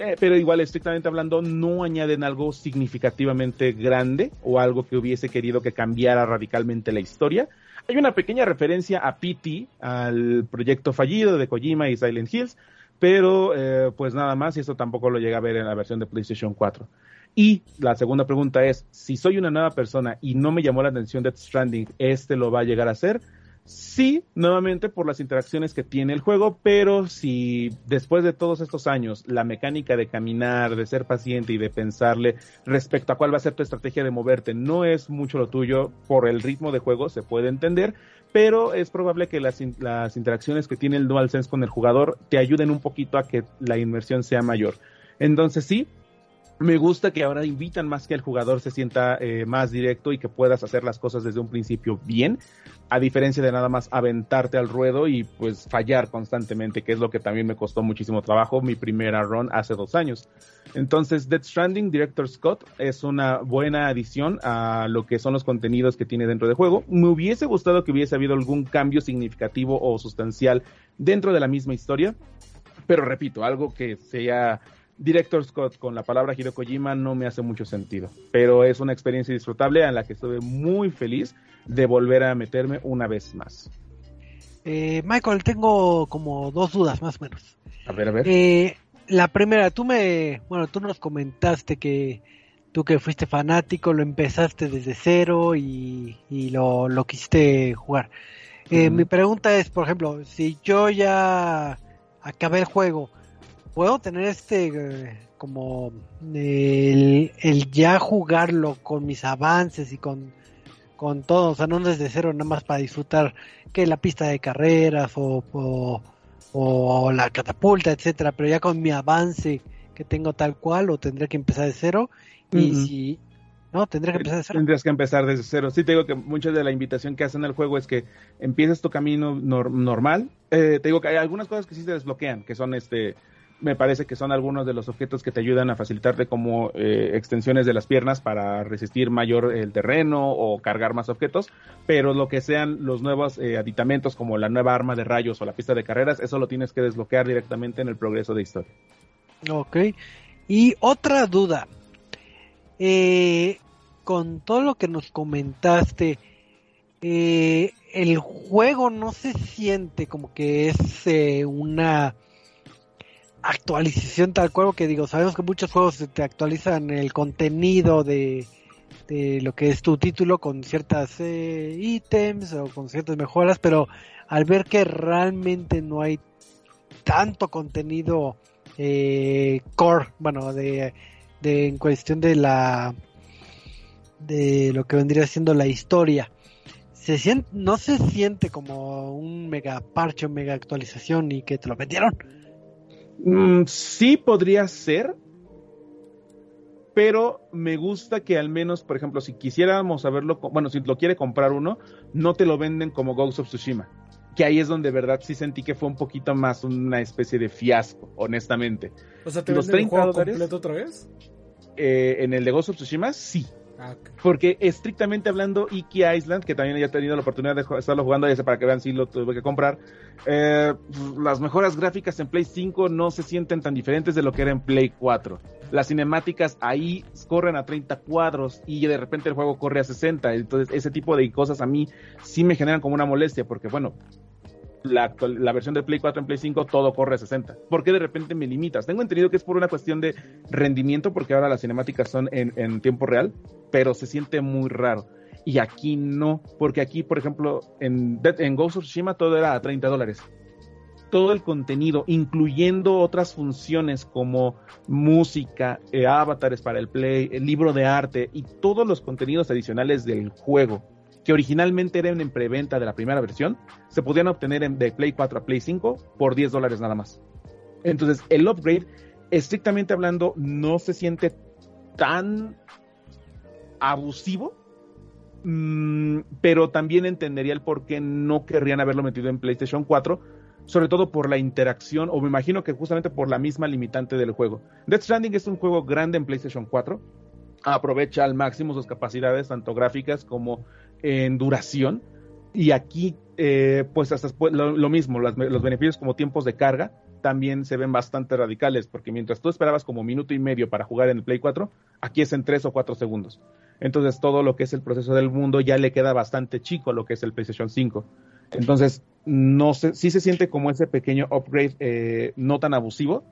eh, pero igual estrictamente hablando no añaden algo significativamente grande o algo que hubiese querido que cambiara radicalmente la historia. Hay una pequeña referencia a PT, al proyecto fallido de Kojima y Silent Hills, pero eh, pues nada más y esto tampoco lo llega a ver en la versión de PlayStation 4. Y la segunda pregunta es, si soy una nueva persona y no me llamó la atención Death Stranding, ¿este lo va a llegar a hacer? Sí, nuevamente por las interacciones que tiene el juego, pero si después de todos estos años la mecánica de caminar, de ser paciente y de pensarle respecto a cuál va a ser tu estrategia de moverte no es mucho lo tuyo por el ritmo de juego, se puede entender, pero es probable que las, las interacciones que tiene el DualSense con el jugador te ayuden un poquito a que la inmersión sea mayor. Entonces sí, me gusta que ahora invitan más que el jugador se sienta eh, más directo y que puedas hacer las cosas desde un principio bien, a diferencia de nada más aventarte al ruedo y pues fallar constantemente, que es lo que también me costó muchísimo trabajo mi primera run hace dos años. Entonces, Death Stranding Director Scott es una buena adición a lo que son los contenidos que tiene dentro del juego. Me hubiese gustado que hubiese habido algún cambio significativo o sustancial dentro de la misma historia, pero repito, algo que sea Director Scott con la palabra Hiro Kojima no me hace mucho sentido, pero es una experiencia disfrutable en la que estuve muy feliz de volver a meterme una vez más. Eh, Michael, tengo como dos dudas más o menos. A ver, a ver. Eh, la primera, tú me, bueno, tú nos comentaste que tú que fuiste fanático lo empezaste desde cero y, y lo, lo quisiste jugar. Eh, uh -huh. Mi pregunta es, por ejemplo, si yo ya acabé el juego, puedo tener este eh, como el, el, ya jugarlo con mis avances y con, con todo, o sea, no desde cero nada más para disfrutar que la pista de carreras o, o, o la catapulta, etcétera, pero ya con mi avance que tengo tal cual o tendré que empezar de cero y uh -huh. si no, tendré que empezar de cero. Tendrías que empezar desde cero. Sí, te digo que mucha de la invitación que hacen al juego es que empieces tu camino nor normal. Eh, te digo que hay algunas cosas que sí se desbloquean, que son este me parece que son algunos de los objetos que te ayudan a facilitarte como eh, extensiones de las piernas para resistir mayor el terreno o cargar más objetos, pero lo que sean los nuevos eh, aditamentos como la nueva arma de rayos o la pista de carreras, eso lo tienes que desbloquear directamente en el progreso de historia. Ok. Y otra duda. Eh, con todo lo que nos comentaste, el juego no se siente como que es una actualización tal cual que digo, sabemos que muchos juegos te actualizan el contenido de, de lo que es tu título con ciertas eh, ítems o con ciertas mejoras, pero al ver que realmente no hay tanto contenido eh, core, bueno, de, de en cuestión de la de lo que vendría siendo la historia. Se siente, no se siente como un mega parche, mega actualización y que te lo metieron Mm, sí podría ser, pero me gusta que al menos, por ejemplo, si quisiéramos saberlo, bueno, si lo quiere comprar uno, no te lo venden como Ghost of Tsushima. Que ahí es donde verdad sí sentí que fue un poquito más una especie de fiasco, honestamente. O sea, ¿te Los venden el juego completo otra vez? Eh, en el de Ghost of Tsushima, sí. Ah, Porque estrictamente hablando, Iki Island, que también ya he tenido la oportunidad de estarlo jugando, ya sé para que vean si lo tuve que comprar, eh, las mejoras gráficas en Play 5 no se sienten tan diferentes de lo que era en Play 4. Las cinemáticas ahí corren a 30 cuadros y de repente el juego corre a 60. Entonces, ese tipo de cosas a mí sí me generan como una molestia, porque bueno, la, versión de Play 4 en Play 5 todo corre a 60. ¿Por qué de repente me limitas? Tengo entendido que es por una cuestión de rendimiento, porque ahora las cinemáticas son en, tiempo real, pero se siente muy raro. Y aquí no, porque aquí, por ejemplo, en, en Ghost of Tsushima todo era a 30 dólares. Todo el contenido, incluyendo otras funciones como música, eh, avatares para el play, el libro de arte y todos los contenidos adicionales del juego que originalmente eran en preventa de la primera versión, se podían obtener en, de Play 4 a Play 5 por 10 dólares nada más. Entonces, el upgrade, estrictamente hablando, no se siente tan abusivo, mm, pero también entendería el por qué no querrían haberlo metido en PlayStation 4, sobre todo por la interacción, o me imagino que justamente por la misma limitante del juego. Death Stranding es un juego grande en PlayStation 4, aprovecha al máximo sus capacidades, tanto gráficas como en duración. Y aquí, eh, pues hasta lo, mismo, los beneficios como tiempos de carga también se ven bastante radicales, porque mientras tú esperabas como minuto y medio para jugar en el Play 4, aquí es en 3 o 4 segundos. Entonces todo lo que es el proceso del mundo ya le queda bastante chico a lo que es el PlayStation 5. Entonces, no sé, sí se siente como ese pequeño upgrade eh, no tan abusivo,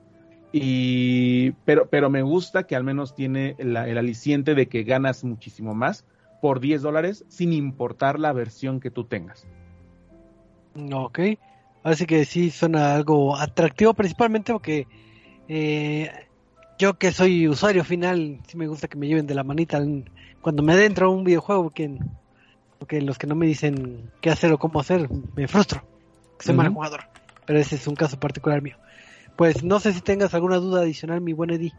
y, pero, pero me gusta que al menos tiene el aliciente de que ganas muchísimo más por 10 dólares sin importar la versión que tú tengas. Ok, así que sí suena algo atractivo principalmente porque eh, yo que soy usuario final, sí me gusta que me lleven de la manita cuando me adentro a un videojuego porque, porque los que no me dicen qué hacer o cómo hacer, me frustro, que soy mal jugador, pero ese es un caso particular mío. Pues no sé si tengas alguna duda adicional, mi buen Eddie.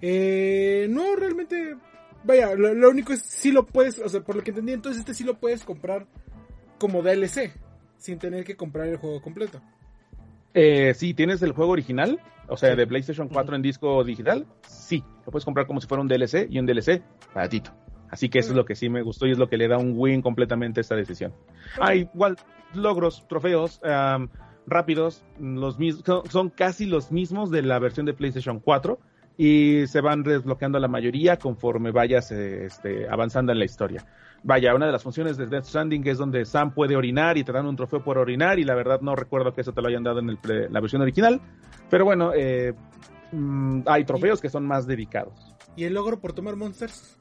Eh, no, realmente Vaya, lo, único es si lo puedes, o sea, por lo que entendí, entonces este sí lo puedes comprar como DLC, sin tener que comprar el juego completo. Eh, sí, tienes el juego original, o sea, de PlayStation 4 en disco digital, sí, lo puedes comprar como si fuera un DLC y un DLC baratito. Así que eso es lo que sí me gustó y es lo que le da un win completamente a esta decisión. Ah, igual, logros, trofeos rápidos, los mismos, son casi los mismos de la versión de PlayStation 4 y se van desbloqueando la mayoría conforme vayas este, avanzando en la historia. Vaya, una de las funciones de Death Stranding es donde Sam puede orinar y te dan un trofeo por orinar y la verdad no recuerdo que eso te lo hayan dado en la versión original, pero bueno, eh, mm, hay trofeos que son más dedicados. ¿Y el logro por tomar monsters?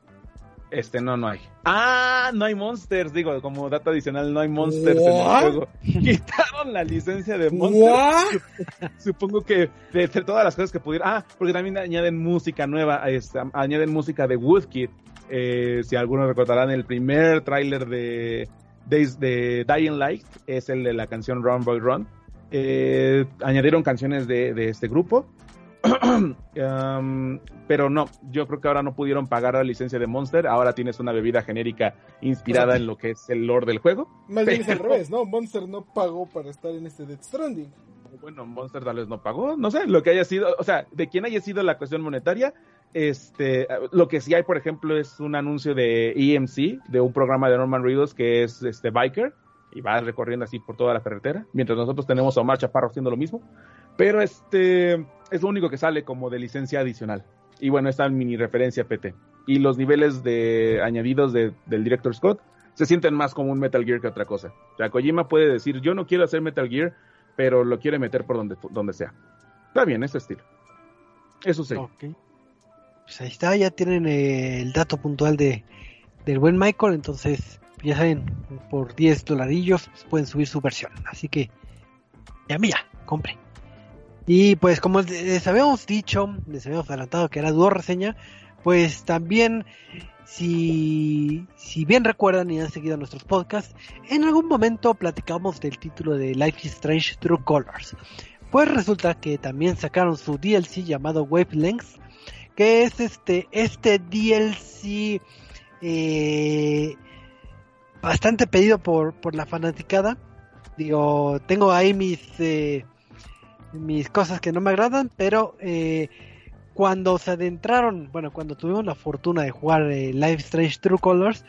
Este, no, no hay. Ah, no hay monsters, digo, como dato adicional, no hay monsters en el juego. [LAUGHS] Quitaron la licencia de monsters. [LAUGHS] Supongo que de, todas las cosas que pudieron. Ah, porque también añaden música nueva, añaden música de Woodkid. Eh, si algunos recordarán, el primer tráiler de, de, Dying Light es el de la canción Run Boy Run. Eh, añadieron canciones de, de este grupo [CLEARS THROAT] pero no, yo creo que ahora no pudieron pagar la licencia de Monster. Ahora tienes una bebida genérica inspirada en lo que es el lore del juego. Más bien es al revés, ¿no? Monster no pagó para estar en este Death Stranding. Bueno, Monster tal vez no pagó, no sé, lo que haya sido, o sea, de quién haya sido la cuestión monetaria, este, lo que sí hay, por ejemplo, es un anuncio de EMC, de un programa de Norman Reedus que es este Biker, y va recorriendo así por toda la carretera, mientras nosotros tenemos a Omar Chaparro haciendo lo mismo. Pero este es lo único que sale como de licencia adicional. Y bueno, esta mini referencia PT. Y los niveles de añadidos del Director Scott se sienten más como un Metal Gear que otra cosa. O sea, Kojima puede decir, yo no quiero hacer Metal Gear, pero lo quiere meter por donde, donde sea. Está bien, ese estilo. Eso sí. Pues ahí está, ya tienen eh, el dato puntual de, del buen Michael, entonces ya saben, por 10 dolarillos pues, pueden subir su versión. Así que, ya mira, compre. Y pues como les habíamos dicho, les habíamos adelantado que era dúo reseña, pues también si, si bien recuerdan y han seguido nuestros podcasts, en algún momento platicamos del título de Life is Strange True Colors. Pues resulta que también sacaron su DLC llamado Wavelengths, que es este, este DLC eh, bastante pedido por, por la fanaticada. Digo, tengo ahí mis... Eh, mis cosas que no me agradan, pero eh, cuando se adentraron, bueno, cuando tuvimos la fortuna de jugar eh, Life Strange True Colors,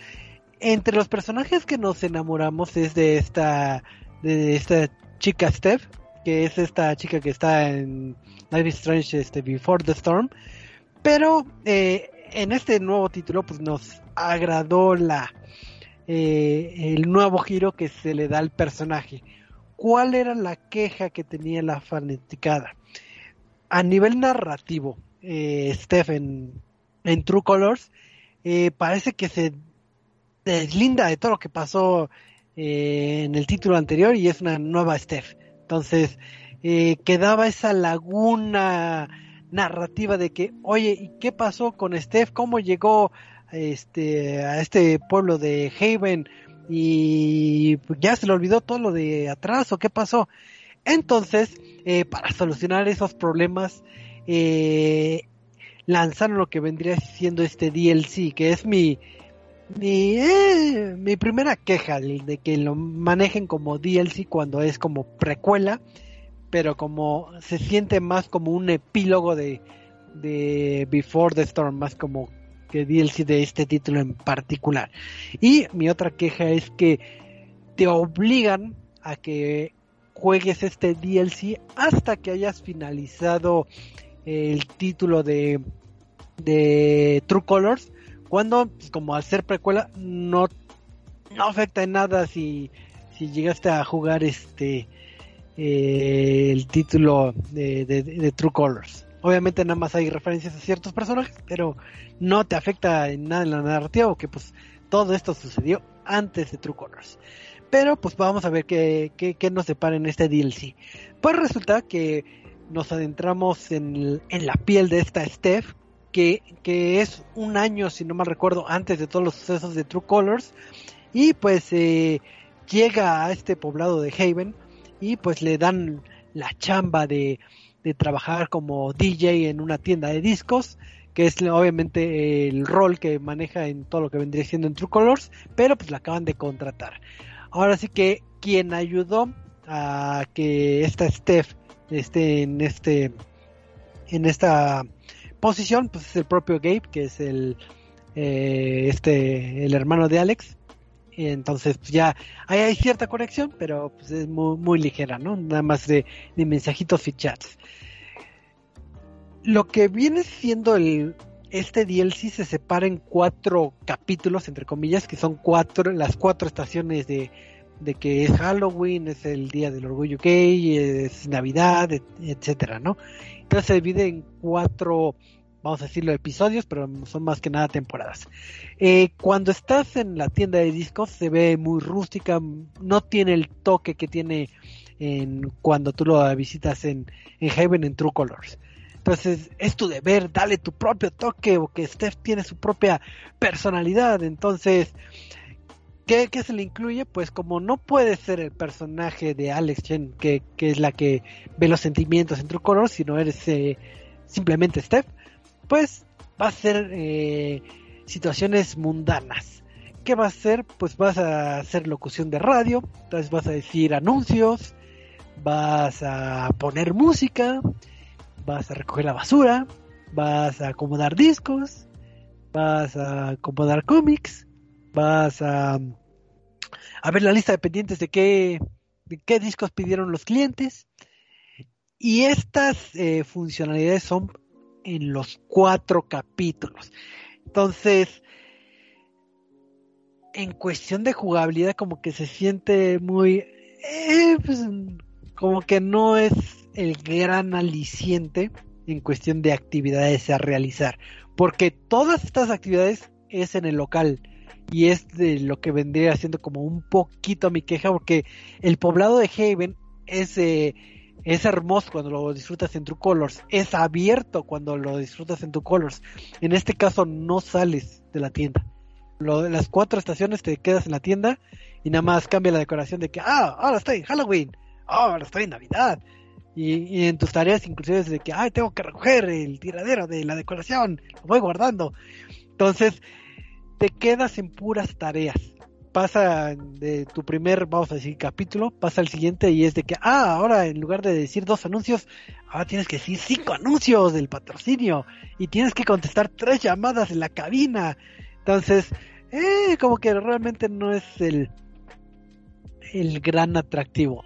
entre los personajes que nos enamoramos es de esta, de esta chica Steph, que es esta chica que está en Life Strange este, Before the Storm, pero eh, en este nuevo título pues nos agradó la el nuevo giro que se le da al personaje cuál era la queja que tenía la fanaticada. A nivel narrativo, eh, Stephen, en True Colors, eh, parece que se deslinda de todo lo que pasó eh, en el título anterior y es una nueva Steph. Entonces, eh, quedaba esa laguna narrativa de que, oye, ¿y qué pasó con Steph? ¿Cómo llegó este, a este pueblo de Haven? Y ya se le olvidó todo lo de atrás o qué pasó. Entonces, eh, para solucionar esos problemas, eh, lanzaron lo que vendría siendo este DLC, que es mi mi, eh, mi primera queja de que lo manejen como DLC cuando es como precuela, pero como se siente más como un epílogo de, de Before the Storm, más como que DLC de este título en particular. Y mi otra queja es que te obligan a que juegues este DLC hasta que hayas finalizado el título de, de True Colors, cuando pues, como al ser precuela no, no afecta en nada si, si llegaste a jugar este eh, el título de True Colors. Obviamente nada más hay referencias a ciertos personajes, pero no te afecta en nada en la narrativa, que pues todo esto sucedió antes de True Colors. Pero pues vamos a ver qué, qué, nos separa en este DLC. Pues resulta que nos adentramos en, la piel de esta Steph, que, que, es un año, si no mal recuerdo, antes de todos los sucesos de True Colors. Y pues eh, llega a este poblado de Haven y pues le dan la chamba de de trabajar como DJ en una tienda de discos, que es obviamente el rol que maneja en todo lo que vendría siendo en True Colors, pero pues la acaban de contratar. Ahora sí que quien ayudó a que esta Steph esté en este en esta posición, pues es el propio Gabe, que es el eh, este el hermano de Alex, entonces pues ya hay cierta conexión, pero pues es muy, muy ligera, ¿no? Nada más de, de, mensajitos y chats. Lo que viene siendo el este DLC se separa en cuatro capítulos, entre comillas, que son cuatro, las cuatro estaciones de, de que es Halloween, es el día del orgullo gay, es Navidad, etcétera, ¿no? Entonces se divide en cuatro vamos a decirlo, episodios, pero son más que nada temporadas. Eh, cuando estás en la tienda de discos se ve muy rústica, no tiene el toque que tiene en, cuando tú lo visitas en, en Heaven en True Colors. Entonces es tu deber, dale tu propio toque, porque Steph tiene su propia personalidad. Entonces, ¿qué, se le incluye? Pues como no puede ser el personaje de Alex Chen, que, es la que ve los sentimientos en True Colors, sino eres eh, simplemente Steph, pues va a ser eh, situaciones mundanas. ¿Qué va a hacer? Pues vas a hacer locución de radio, entonces vas a decir anuncios, vas a poner música, vas a recoger la basura, vas a acomodar discos, vas a acomodar cómics, vas a, a ver la lista de pendientes de qué, de qué discos pidieron los clientes. Y estas eh, funcionalidades son en los cuatro capítulos. Entonces, en cuestión de jugabilidad, como que se siente muy... Eh, pues, como que no es el gran aliciente en cuestión de actividades a realizar. Porque todas estas actividades es en el local. Y es de lo que vendría siendo como un poquito mi queja. Porque el poblado de Haven es, es hermoso cuando lo disfrutas en True Colors. Es abierto cuando lo disfrutas en True Colors. En este caso no sales de la tienda. Lo, las cuatro estaciones te quedas en la tienda y nada más cambia la decoración de que, ah, ahora estoy en Halloween, ahora estoy en Navidad. Y, en tus tareas inclusive es de que, ay, tengo que recoger el tiradero de la decoración, lo voy guardando. Entonces, te quedas en puras tareas. Pasa de tu primer, vamos a decir, capítulo, pasa al siguiente y es de que, ah, ahora en lugar de decir dos anuncios, ahora tienes que decir cinco anuncios del patrocinio y tienes que contestar tres llamadas en la cabina. Entonces, eh, como que realmente no es el, el gran atractivo.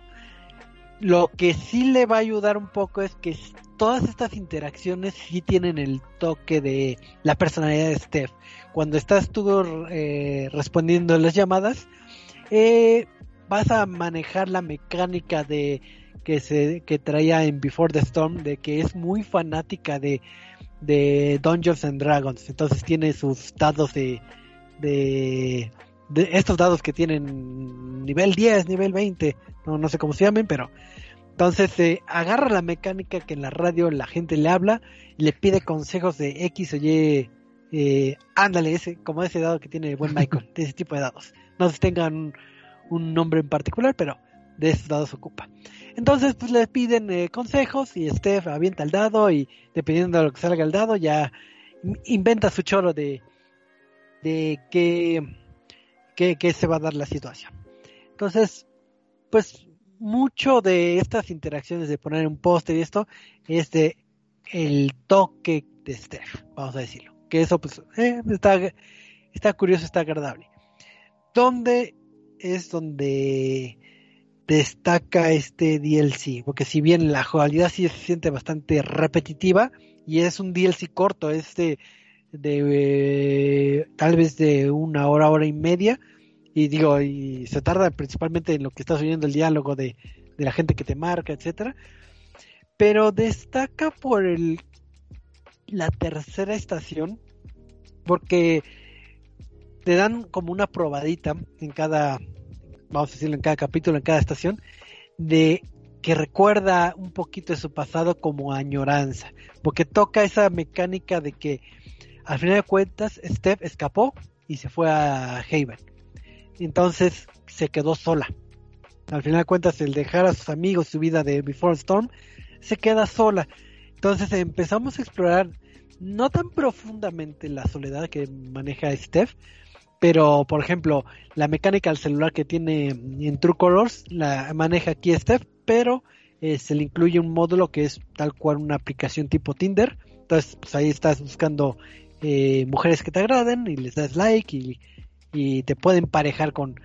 Lo que sí le va a ayudar un poco es que todas estas interacciones sí tienen el toque de la personalidad de Steph. Cuando estás tú eh, respondiendo las llamadas, eh, vas a manejar la mecánica de que se que traía en Before the Storm de que es muy fanática de de Dungeons and Dragons. Entonces tiene sus dados de, de, estos dados que tienen nivel 10, nivel 20, no, no sé cómo se llamen, pero entonces se agarra la mecánica que en la radio la gente le habla y le pide consejos de X o Y, eh, ándale, ese, como ese dado que tiene el buen Michael, [LAUGHS] de ese tipo de dados. No si tengan un nombre en particular, pero de esos dados ocupa. Entonces, pues le piden eh, consejos y Steph avienta el dado y dependiendo de lo que salga el dado, ya inventa su choro de, de qué, qué, se va a dar la situación. Entonces, pues mucho de estas interacciones de poner un póster y esto es de el toque de Steph, vamos a decirlo. Que eso pues eh, está, está curioso, está agradable. ¿Dónde es donde destaca este DLC, porque si bien la jugabilidad sí se siente bastante repetitiva y es un DLC corto, es de, eh, tal vez de una hora, hora y media, y digo, y se tarda principalmente en lo que estás oyendo el diálogo de, de la gente que te marca, etcétera, pero destaca por el la tercera estación, porque te dan como una probadita en cada vamos a decirlo en cada capítulo, en cada estación, de que recuerda un poquito de su pasado como añoranza, porque toca esa mecánica de que al final de cuentas Steph escapó y se fue a Haven. Entonces se quedó sola. Al final de cuentas el dejar a sus amigos su vida de Before Storm, se queda sola. Entonces empezamos a explorar no tan profundamente la soledad que maneja Steph, pero por ejemplo la mecánica del celular que tiene en True Colors la maneja aquí Steph pero eh, se le incluye un módulo que es tal cual una aplicación tipo Tinder entonces pues ahí estás buscando eh, mujeres que te agraden y les das like y, te pueden parejar con,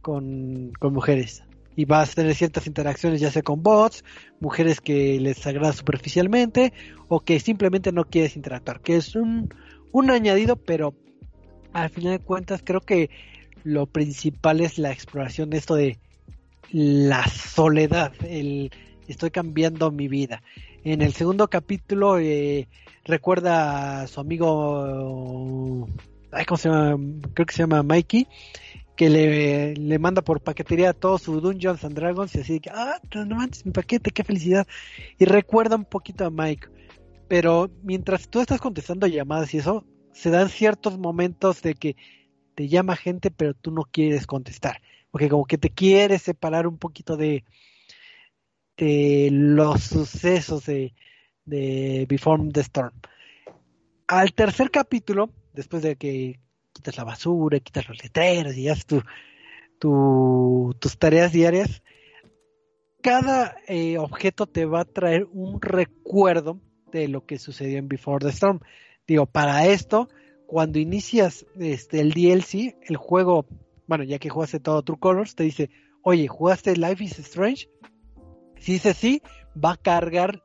con, mujeres y vas a tener ciertas interacciones ya sea con bots, mujeres que les agrada superficialmente o que simplemente no quieres interactuar, que es un, un añadido pero al final de cuentas creo que lo principal es la exploración de esto de la soledad, el estoy cambiando mi vida. En el segundo capítulo eh, recuerda a su amigo, ¿cómo se llama? Creo que se llama Mikey, que le, le manda por paquetería todo su Dungeons and Dragons y así que, ah, no manches, mi paquete, qué felicidad. Y recuerda un poquito a Mike. Pero mientras tú estás contestando llamadas y eso, se dan ciertos momentos de que te llama gente pero tú no quieres contestar, porque como que te quieres separar un poquito de, de los sucesos de, de Before the Storm. Al tercer capítulo, después de que quitas la basura, quitas los letreros y haces tu, tus tareas diarias, cada eh, objeto te va a traer un recuerdo de lo que sucedió en Before the Storm. Digo, para esto, cuando inicias este, el DLC, el juego, bueno, ya que jugaste todo True Colors, te dice, oye, ¿jugaste Life is Strange? Si dice sí, va a cargar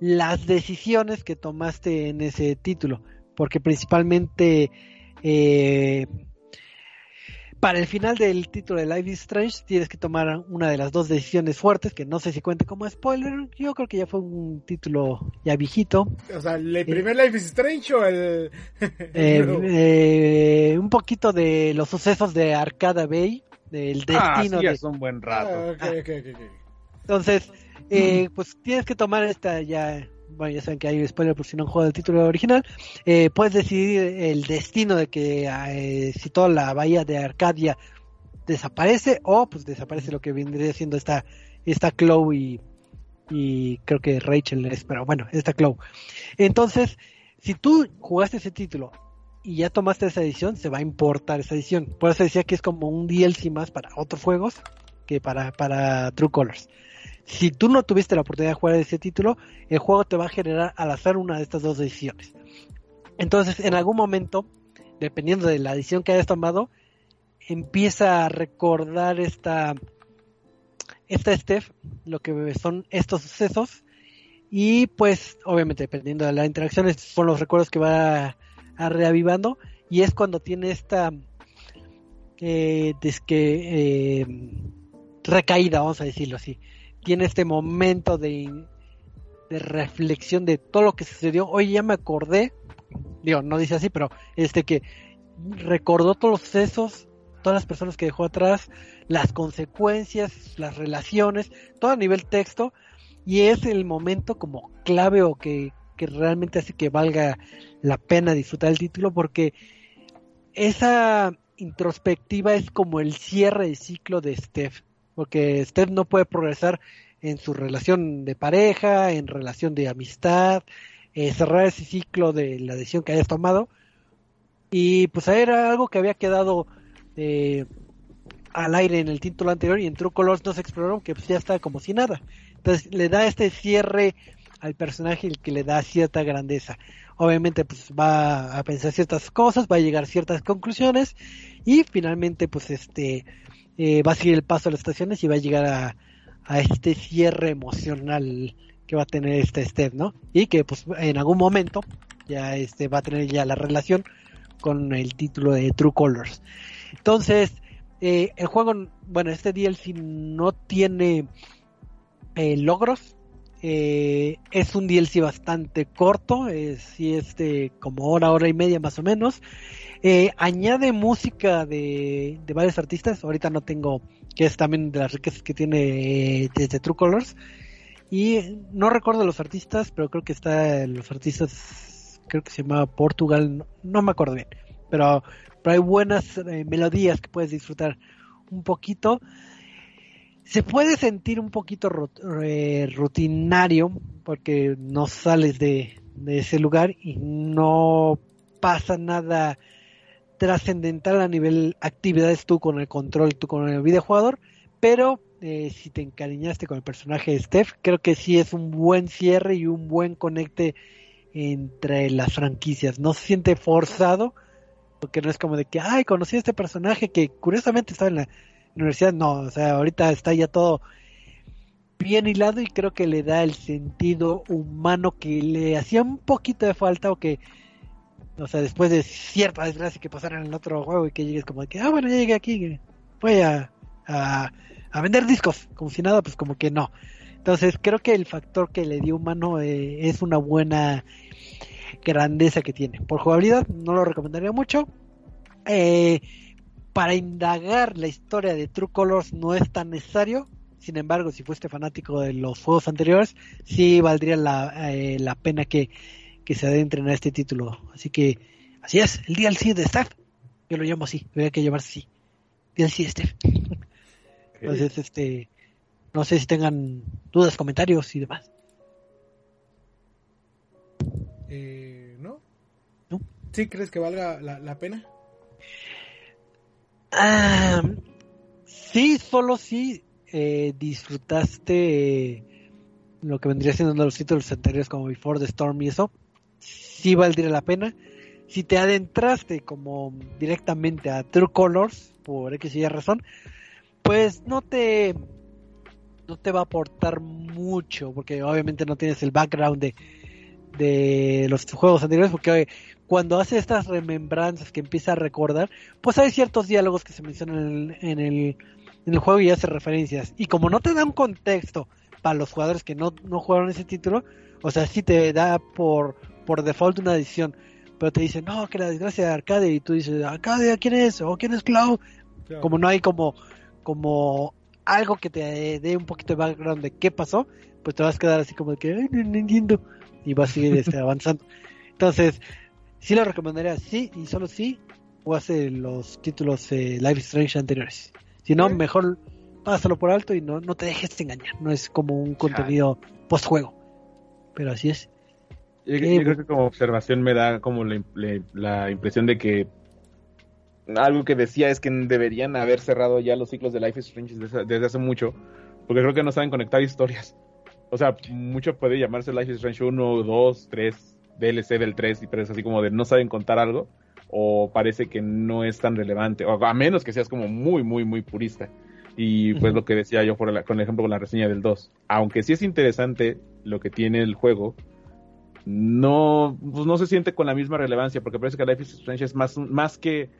las decisiones que tomaste en ese título, porque principalmente eh, para el final del título de Life is Strange tienes que tomar una de las dos decisiones fuertes, que no sé si cuente como spoiler, yo creo que ya fue un título ya viejito. O sea, ¿el primer Life is Strange o el...? [LAUGHS] Eh, [LAUGHS] eh, un poquito de los sucesos de Arcada Bay, del ah, destino. Ah, sí, de... es un buen rato. Ah, okay, okay, okay, Entonces, eh, pues tienes que tomar esta ya bueno, ya saben que hay spoiler por si no han el título original, eh, puedes decidir el destino de que eh, si toda la bahía de Arcadia desaparece o pues desaparece lo que vendría siendo esta, esta Chloe y, creo que Rachel es, pero bueno, esta Chloe. Entonces, si tú jugaste ese título y ya tomaste esa edición, se va a importar esa edición. Por eso decía que es como un DLC más para otros juegos que para, para True Colors si tú no tuviste la oportunidad de jugar ese título, el juego te va a generar al hacer una de estas dos decisiones. Entonces, en algún momento, dependiendo de la decisión que hayas tomado, empieza a recordar esta, esta Steph, lo que son estos sucesos, y pues, obviamente, dependiendo de la interacción, son los recuerdos que va a, reavivando, y es cuando tiene esta eh, eh, recaída, vamos a decirlo así tiene este momento de, reflexión de todo lo que sucedió. Oye, ya me acordé, digo, no dice así, pero este que recordó todos los sucesos, todas las personas que dejó atrás, las consecuencias, las relaciones, todo a nivel texto, y es el momento como clave o que, que realmente hace que valga la pena disfrutar el título, porque esa introspectiva es como el cierre de ciclo de Steph porque Steph no puede progresar en su relación de pareja, en relación de amistad, eh, cerrar ese ciclo de la decisión que hayas tomado. Y pues era algo que había quedado eh, al aire en el título anterior y en True Colors no se exploró, que pues ya está como si nada. Entonces le da este cierre al personaje el que le da cierta grandeza. Obviamente pues va a pensar ciertas cosas, va a llegar a ciertas conclusiones y finalmente pues este eh, va a seguir el paso de las estaciones y va a llegar a, este cierre emocional que va a tener este Steph, ¿no? Y que pues en algún momento ya este va a tener ya la relación con el título de True Colors. Entonces, eh, el juego, bueno, este DLC no tiene eh, logros. Es un DLC bastante corto, es sí, este, como hora, hora y media más o menos. Eh, añade música de, varios artistas. Ahorita no tengo, que es también de las riquezas que tiene eh, desde True Colors. Y no recuerdo los artistas, pero creo que está los artistas, creo que se llama Portugal, no, me acuerdo bien. Pero, pero hay buenas eh, melodías que puedes disfrutar un poquito. Se puede sentir un poquito rutinario porque no sales de, de ese lugar y no pasa nada trascendental a nivel actividades tú con el control, tú con el videojugador, pero eh, si te encariñaste con el personaje de Steph, creo que sí es un buen cierre y un buen conecte entre las franquicias. No se siente forzado, porque no es como de que, ay, conocí a este personaje que curiosamente estaba en la universidad. No, o sea, ahorita está ya todo bien hilado y creo que le da el sentido humano que le hacía un poquito de falta o que o sea, después de cierta desgracia que pasara en el otro juego y que llegues como de que, ah, bueno, ya llegué aquí, voy a, a, vender discos, como si nada, pues como que no. Entonces creo que el factor que le dio humano eh, es una buena grandeza que tiene. Por jugabilidad no lo recomendaría mucho. Eh, para indagar la historia de True Colors no es tan necesario. Sin embargo, si fuiste fanático de los juegos anteriores, sí valdría la, eh, la pena que que se adentren a este título. Así que, así es, el DLC de Steph. Yo lo llamo así, voy que llamarse así. DLC de Steph. [LAUGHS] Entonces, este, no sé si tengan dudas, comentarios y demás. Eh, ¿No? ¿No? ¿Sí crees que valga la, pena? Ah, sí, solo sí eh, disfrutaste eh, lo que vendría siendo los títulos anteriores como Before the Storm y eso, sí valdría la pena. Si te adentraste como directamente a True Colors, por X y Y razón, pues no te no te va a aportar mucho, porque obviamente no tienes el background de, de los juegos anteriores, porque cuando hace estas remembranzas que empieza a recordar, pues hay ciertos diálogos que se mencionan en el, en el, juego y hace referencias. Y como no te da un contexto para los jugadores que no, no jugaron ese título, o sea, sí te da por, por default una decisión, pero te dicen, no, que la desgracia de Arcade, y tú dices, Arcade, ¿quién es? ¿O quién es Cloud? Como no hay como, como algo que te dé un poquito de background de qué pasó, pues te vas a quedar así como de que, no, no, entiendo, y vas a seguir este, [LAUGHS] avanzando. Entonces, sí lo recomendaría, sí, y solo sí, o hace los títulos eh, Life Strange anteriores. Si no, mejor pásalo por alto y no, no te dejes engañar, no es como un contenido post juego, pero así es. Yo, yo creo que como observación me da como la, la, la impresión de que algo que decía es que deberían haber cerrado ya los ciclos de Life is Strange desde, desde, hace mucho, porque creo que no saben conectar historias. O sea, mucho puede llamarse Life is Strange 1, 2, 3, DLC del 3, pero es así como de no saben contar algo, o parece que no es tan relevante, o a menos que seas como muy, muy, muy purista. Y pues uh -huh. lo que decía yo por la, con el ejemplo con la reseña del 2. Aunque sí es interesante lo que tiene el juego, no, pues no se siente con la misma relevancia, porque parece que Life is Strange es más, más que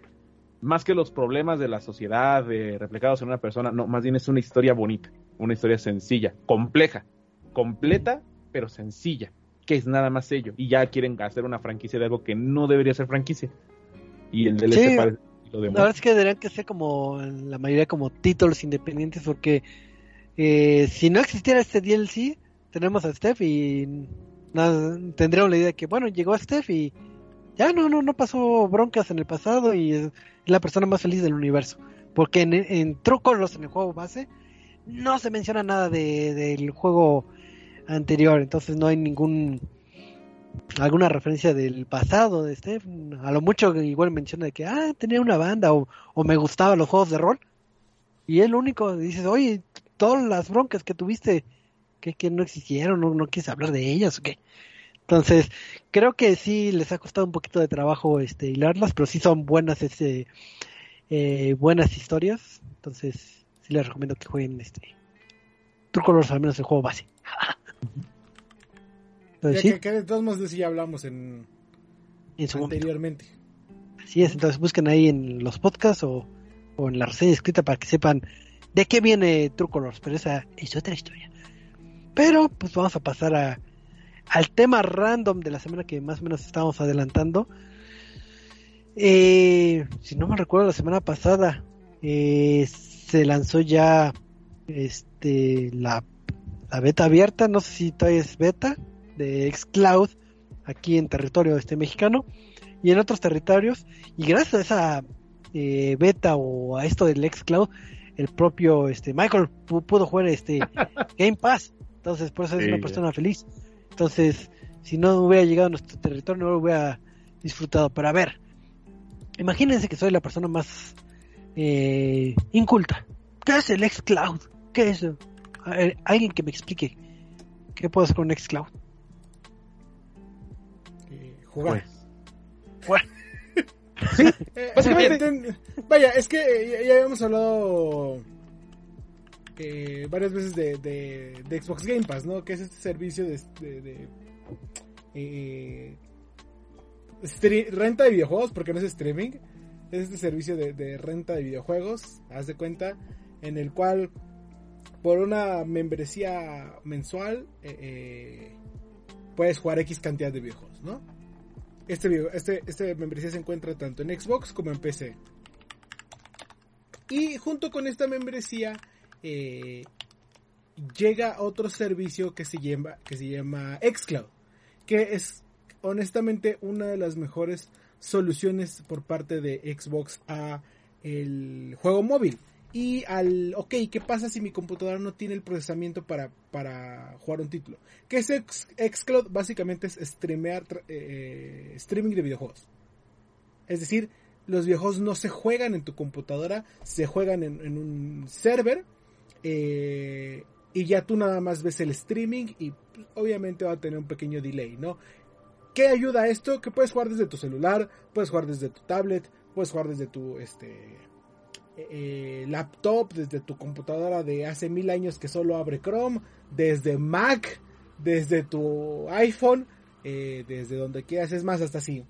más que los problemas de la sociedad de reflejados en una persona, no, más bien es una historia bonita, una historia sencilla, compleja, completa, pero sencilla, que es nada más ello. Y ya quieren hacer una franquicia de algo que no debería ser franquicia. Y el DLC sí, parece lo La verdad es que deberían que ser como la mayoría como títulos independientes, porque eh, si no existiera este DLC, tenemos a Steph y nada, tendríamos la idea de que, bueno, llegó a Steph y ya no, no, no pasó broncas en el pasado y es la persona más feliz del universo. Porque en, en True Colors, en el juego base, no se menciona nada de, del juego anterior, entonces no hay ningún alguna referencia del pasado de Steph. A lo mucho igual menciona de que ah, tenía una banda o, o me gustaban los juegos de rol. Y es lo único, dices, oye, todas las broncas que tuviste, que, que no existieron, no, no quieres hablar de ellas o qué. Entonces, creo que sí les ha costado un poquito de trabajo este hilarlas, pero sí son buenas este eh, buenas historias. Entonces, sí les recomiendo que jueguen este True al menos el juego base. [LAUGHS] Entonces, ¿sí? que, de todos modos ya hablamos en, en su anteriormente. Momento. Así es, entonces busquen ahí en los podcasts o, o en la reseña escrita para que sepan de qué viene True Colors, pero esa es otra historia. Pero pues vamos a pasar a al tema random de la semana que más o menos estábamos adelantando. Eh, si no me recuerdo, la semana pasada eh, se lanzó ya este la, la, beta abierta, no sé si todavía es beta, de Xcloud aquí en territorio este mexicano y en otros territorios. Y gracias a esa eh, beta o a esto del Xcloud, el propio este Michael pudo jugar este [LAUGHS] Game Pass. Entonces, por eso es sí, una persona feliz. Entonces, si no hubiera llegado a nuestro territorio, no lo hubiera disfrutado. Pero a ver, imagínense que soy la persona más eh, inculta. ¿Qué es el xCloud? ¿Qué es eso? Ver, alguien que me explique qué puedo hacer con xCloud. Eh, jugar. Pues. [LAUGHS] sí, [LAUGHS] eh, vaya, es que ya, ya habíamos hablado eh, varias veces de, de, de, Xbox Game Pass, ¿no? Que es este servicio de, de eh, renta de videojuegos, porque no es streaming. Es este servicio de, renta de videojuegos, haz de cuenta, en el cual por una membresía mensual eh, puedes jugar X cantidad de videojuegos, ¿no? Este, este, este membresía se encuentra tanto en Xbox como en PC. Y junto con esta membresía eh, llega otro servicio que se llama, que se llama Xcloud, que es honestamente una de las mejores soluciones por parte de Xbox a el juego móvil. Y al, ok, ¿qué pasa si mi computadora no tiene el procesamiento para, para jugar un título? Que es Xcloud básicamente es streamear, eh, streaming de videojuegos. Es decir, los videojuegos no se juegan en tu computadora, se juegan en, en un server Eh, y ya tú nada más ves el streaming y pues, obviamente va a tener un pequeño delay, ¿no? ¿Qué ayuda a esto? Que puedes jugar desde tu celular, puedes jugar desde tu tablet, puedes jugar desde tu este eh, laptop, desde tu computadora de hace mil años que solo abre Chrome, desde Mac, desde tu iPhone, eh, desde donde quieras, es más, hasta si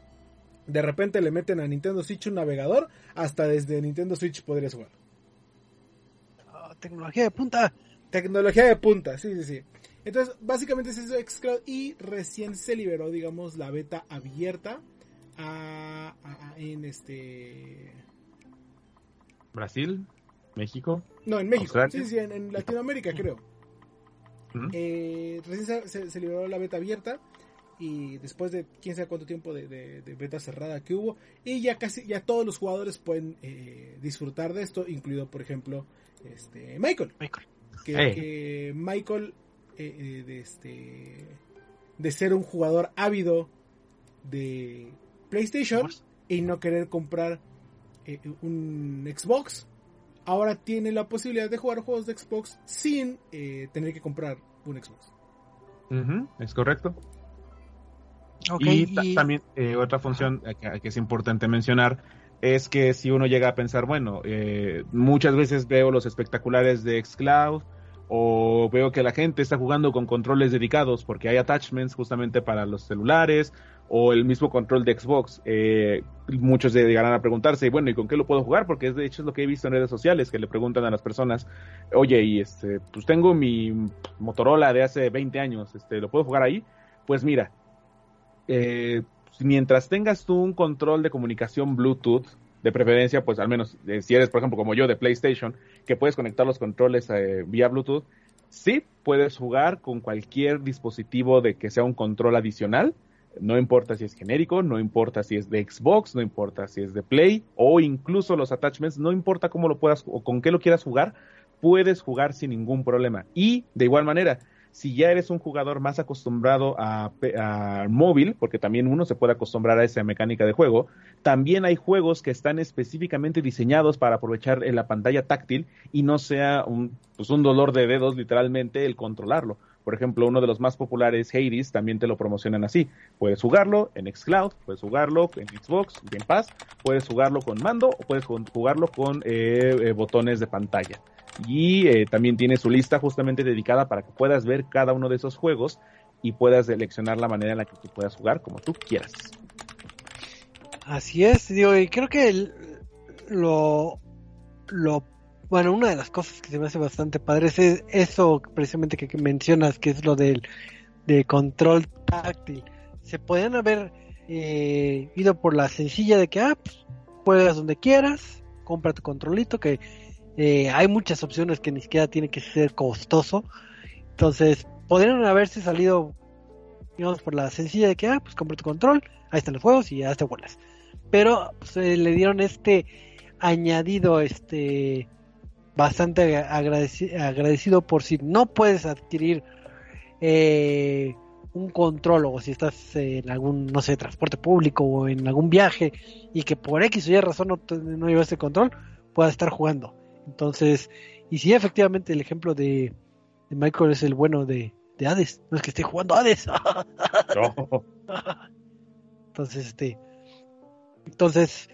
de repente le meten a Nintendo Switch un navegador, hasta desde Nintendo Switch podrías jugar. Ah, tecnología de punta. Tecnología de punta, sí, sí, sí. Entonces, básicamente es eso Xcloud y recién se liberó, digamos, la beta abierta a, a- a- en este... Brasil, México. No, en México. Australia. Sí, sí, en, en Latinoamérica creo. Eh, recién se, se- se liberó la beta abierta y después de quién sabe cuánto tiempo de, de- de beta cerrada que hubo y ya casi ya todos los jugadores pueden eh, disfrutar de esto, incluido por ejemplo este Michael, Michael. que, Hey. que Michael eh, de este de ser un jugador ávido de PlayStation y no querer comprar eh, un Xbox, ahora tiene la posibilidad de jugar juegos de Xbox sin eh, tener que comprar un Xbox. Es correcto. Ok, y, ta- y- también eh, otra función que, que es importante mencionar es que si uno llega a pensar, bueno, eh, muchas veces veo los espectaculares de Xcloud o veo que la gente está jugando con controles dedicados porque hay attachments justamente para los celulares o el mismo control de Xbox. Eh, muchos llegarán a preguntarse, bueno, ¿y con qué lo puedo jugar? Porque es de hecho es lo que he visto en redes sociales, que le preguntan a las personas, oye, y este, pues tengo mi Motorola de hace 20 años, este, ¿lo puedo jugar ahí? Pues mira, eh, mientras tengas tú un control de comunicación Bluetooth, de preferencia, pues al menos eh, si eres, por ejemplo, como yo de PlayStation, que puedes conectar los controles eh, vía Bluetooth, sí puedes jugar con cualquier dispositivo de que sea un control adicional. No importa si es genérico, no importa si es de Xbox, no importa si es de Play o incluso los attachments, no importa cómo lo puedas o con qué lo quieras jugar, puedes jugar sin ningún problema. Y de igual manera, si ya eres un jugador más acostumbrado a, móvil, porque también uno se puede acostumbrar a esa mecánica de juego, también hay juegos que están específicamente diseñados para aprovechar la pantalla táctil y no sea un, pues un dolor de dedos literalmente el controlarlo. Por ejemplo, uno de los más populares, Hades, también te lo promocionan así. Puedes jugarlo en Xcloud, puedes jugarlo en Xbox, Game Pass, puedes jugarlo con mando o puedes jugarlo con eh, eh, botones de pantalla. Y eh, también tiene su lista justamente dedicada para que puedas ver cada uno de esos juegos y puedas seleccionar la manera en la que tú puedas jugar como tú quieras. Así es, digo, y creo que el- lo, lo, bueno, una de las cosas que se me hace bastante padre es e- eso precisamente que, mencionas, que es lo del de control táctil. Se podían haber eh, ido por la sencilla de que, ah, pues, juegas donde quieras, compra tu controlito, que eh, hay muchas opciones que ni siquiera tiene que ser costoso. Entonces, podrían haberse salido, digamos, por la sencilla de que, ah, pues compra tu control, ahí están los juegos y ya te vuelas. Pero pues, eh, le dieron este añadido, este, bastante agradeci- agradecido por si no puedes adquirir eh, un control o si estás en algún, no sé, transporte público o en algún viaje y que por X o Y razón no, te- no llevaste control, puedas estar jugando. Entonces, y si efectivamente el ejemplo de, de Michael es el bueno de, de Hades, no es que esté jugando Hades. No. [LAUGHS] Entonces, este, entonces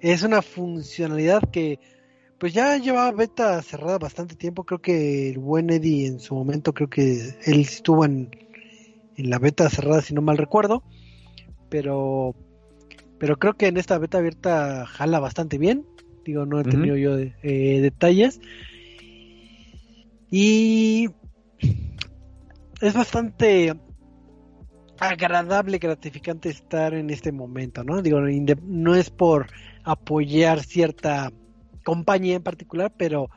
es una funcionalidad que pues ya llevaba beta cerrada bastante tiempo. Creo que el buen Eddie en su momento, creo que él estuvo en, en la beta cerrada, si no mal recuerdo. Pero, pero creo que en esta beta abierta jala bastante bien. Digo, no he tenido yo de- eh, detalles. Y es bastante agradable, gratificante estar en este momento, ¿no? Digo, no es por apoyar cierta compañía en particular, pero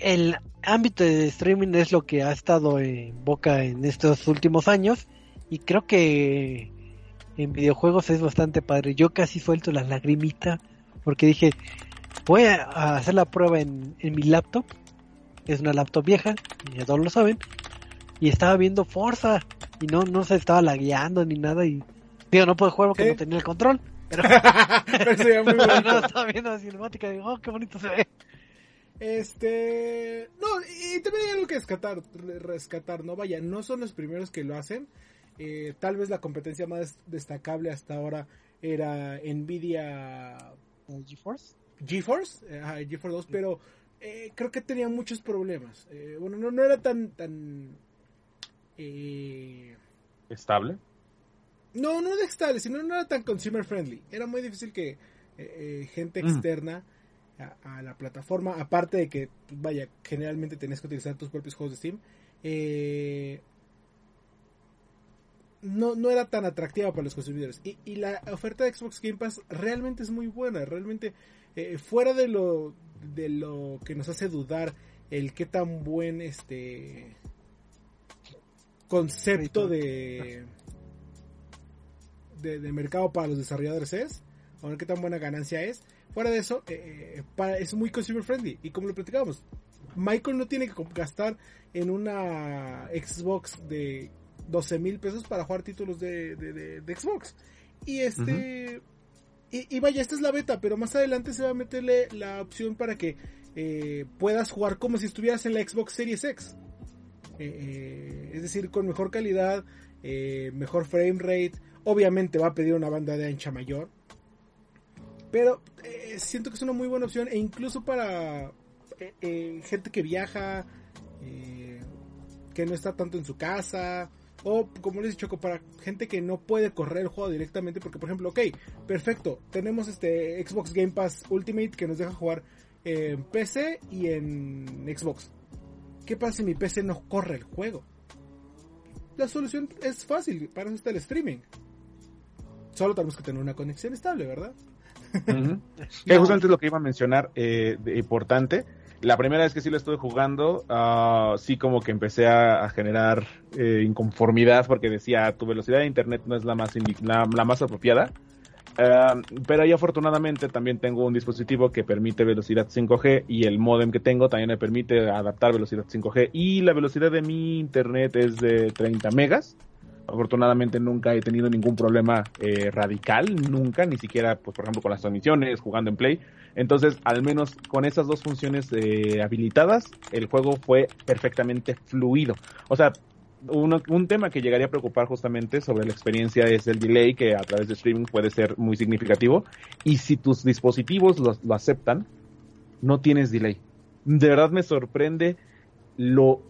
el ámbito de streaming es lo que ha estado en boca en estos últimos años y creo que en videojuegos es bastante padre. Yo casi suelto la lagrimita porque dije, voy a hacer la prueba en, en mi laptop. Es una laptop vieja, ya todos lo saben. Y estaba viendo Forza y no, no se estaba lagueando ni nada y digo, no puedo jugar porque no tenía el control. Pero [LAUGHS] Pero sería muy no, bonito. estaba viendo la cinemática y digo, oh, qué bonito se ve. Este, no, y también hay algo que rescatar, rescatar, no vaya, no son los primeros que lo hacen. Eh, tal vez la competencia más destacable hasta ahora era Nvidia GeForce. GeForce, eh, GeForce 2, pero eh, creo que tenía muchos problemas. Eh, bueno, no, no era tan, tan eh, estable. No, no de estable, sino no era tan consumer friendly. Era muy difícil que gente externa a, la plataforma, aparte de que, vaya, generalmente tenías que utilizar tus propios juegos de Steam, eh, no, no era tan atractiva para los consumidores. Y, y, la oferta de Xbox Game Pass realmente es muy buena. Realmente, eh, fuera de lo, de lo que nos hace dudar el qué tan buen este concepto de, de, de mercado para los desarrolladores es, o qué tan buena ganancia es, Fuera de eso, eh, para, es muy consumer friendly. Y como lo platicábamos, Michael no tiene que gastar en una Xbox de 12 mil pesos para jugar títulos de, de, Xbox. Y este. y, vaya, esta es la beta, pero más adelante se va a meterle la opción para que eh, puedas jugar como si estuvieras en la Xbox Series X. Eh, es decir, con mejor calidad, mejor frame rate. Obviamente va a pedir una banda de ancha mayor. Pero eh, siento que es una muy buena opción e incluso para eh, eh, gente que viaja, que no está tanto en su casa, o como les he dicho, para gente que no puede correr el juego directamente, porque por ejemplo, ok, perfecto, tenemos este Xbox Game Pass Ultimate que nos deja jugar en PC y en Xbox. ¿Qué pasa si mi PC no corre el juego? La solución es fácil, para eso está el streaming. Solo tenemos que tener una conexión estable, ¿verdad? [LAUGHS] Que justamente es lo que iba a mencionar eh, de importante. La primera vez que sí lo estuve jugando, uh, sí como que empecé a, generar eh, inconformidad porque decía tu velocidad de internet no es la más, la, más apropiada. Uh, pero ahí afortunadamente también tengo un dispositivo que permite velocidad 5G y el modem que tengo también me permite adaptar velocidad 5G y la velocidad de mi internet es de 30 megas Afortunadamente nunca he tenido ningún problema eh, radical, nunca, ni siquiera, pues por ejemplo, con las transmisiones, jugando en Play. Entonces, al menos con esas dos funciones eh, habilitadas, el juego fue perfectamente fluido. O sea, un tema que llegaría a preocupar justamente sobre la experiencia es el delay, que a través de streaming puede ser muy significativo. Y si tus dispositivos lo, lo aceptan, no tienes delay. De verdad me sorprende lo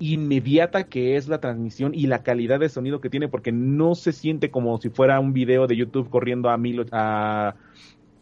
inmediata que es la transmisión y la calidad de sonido que tiene porque no se siente como si fuera un video de YouTube corriendo a, mil, a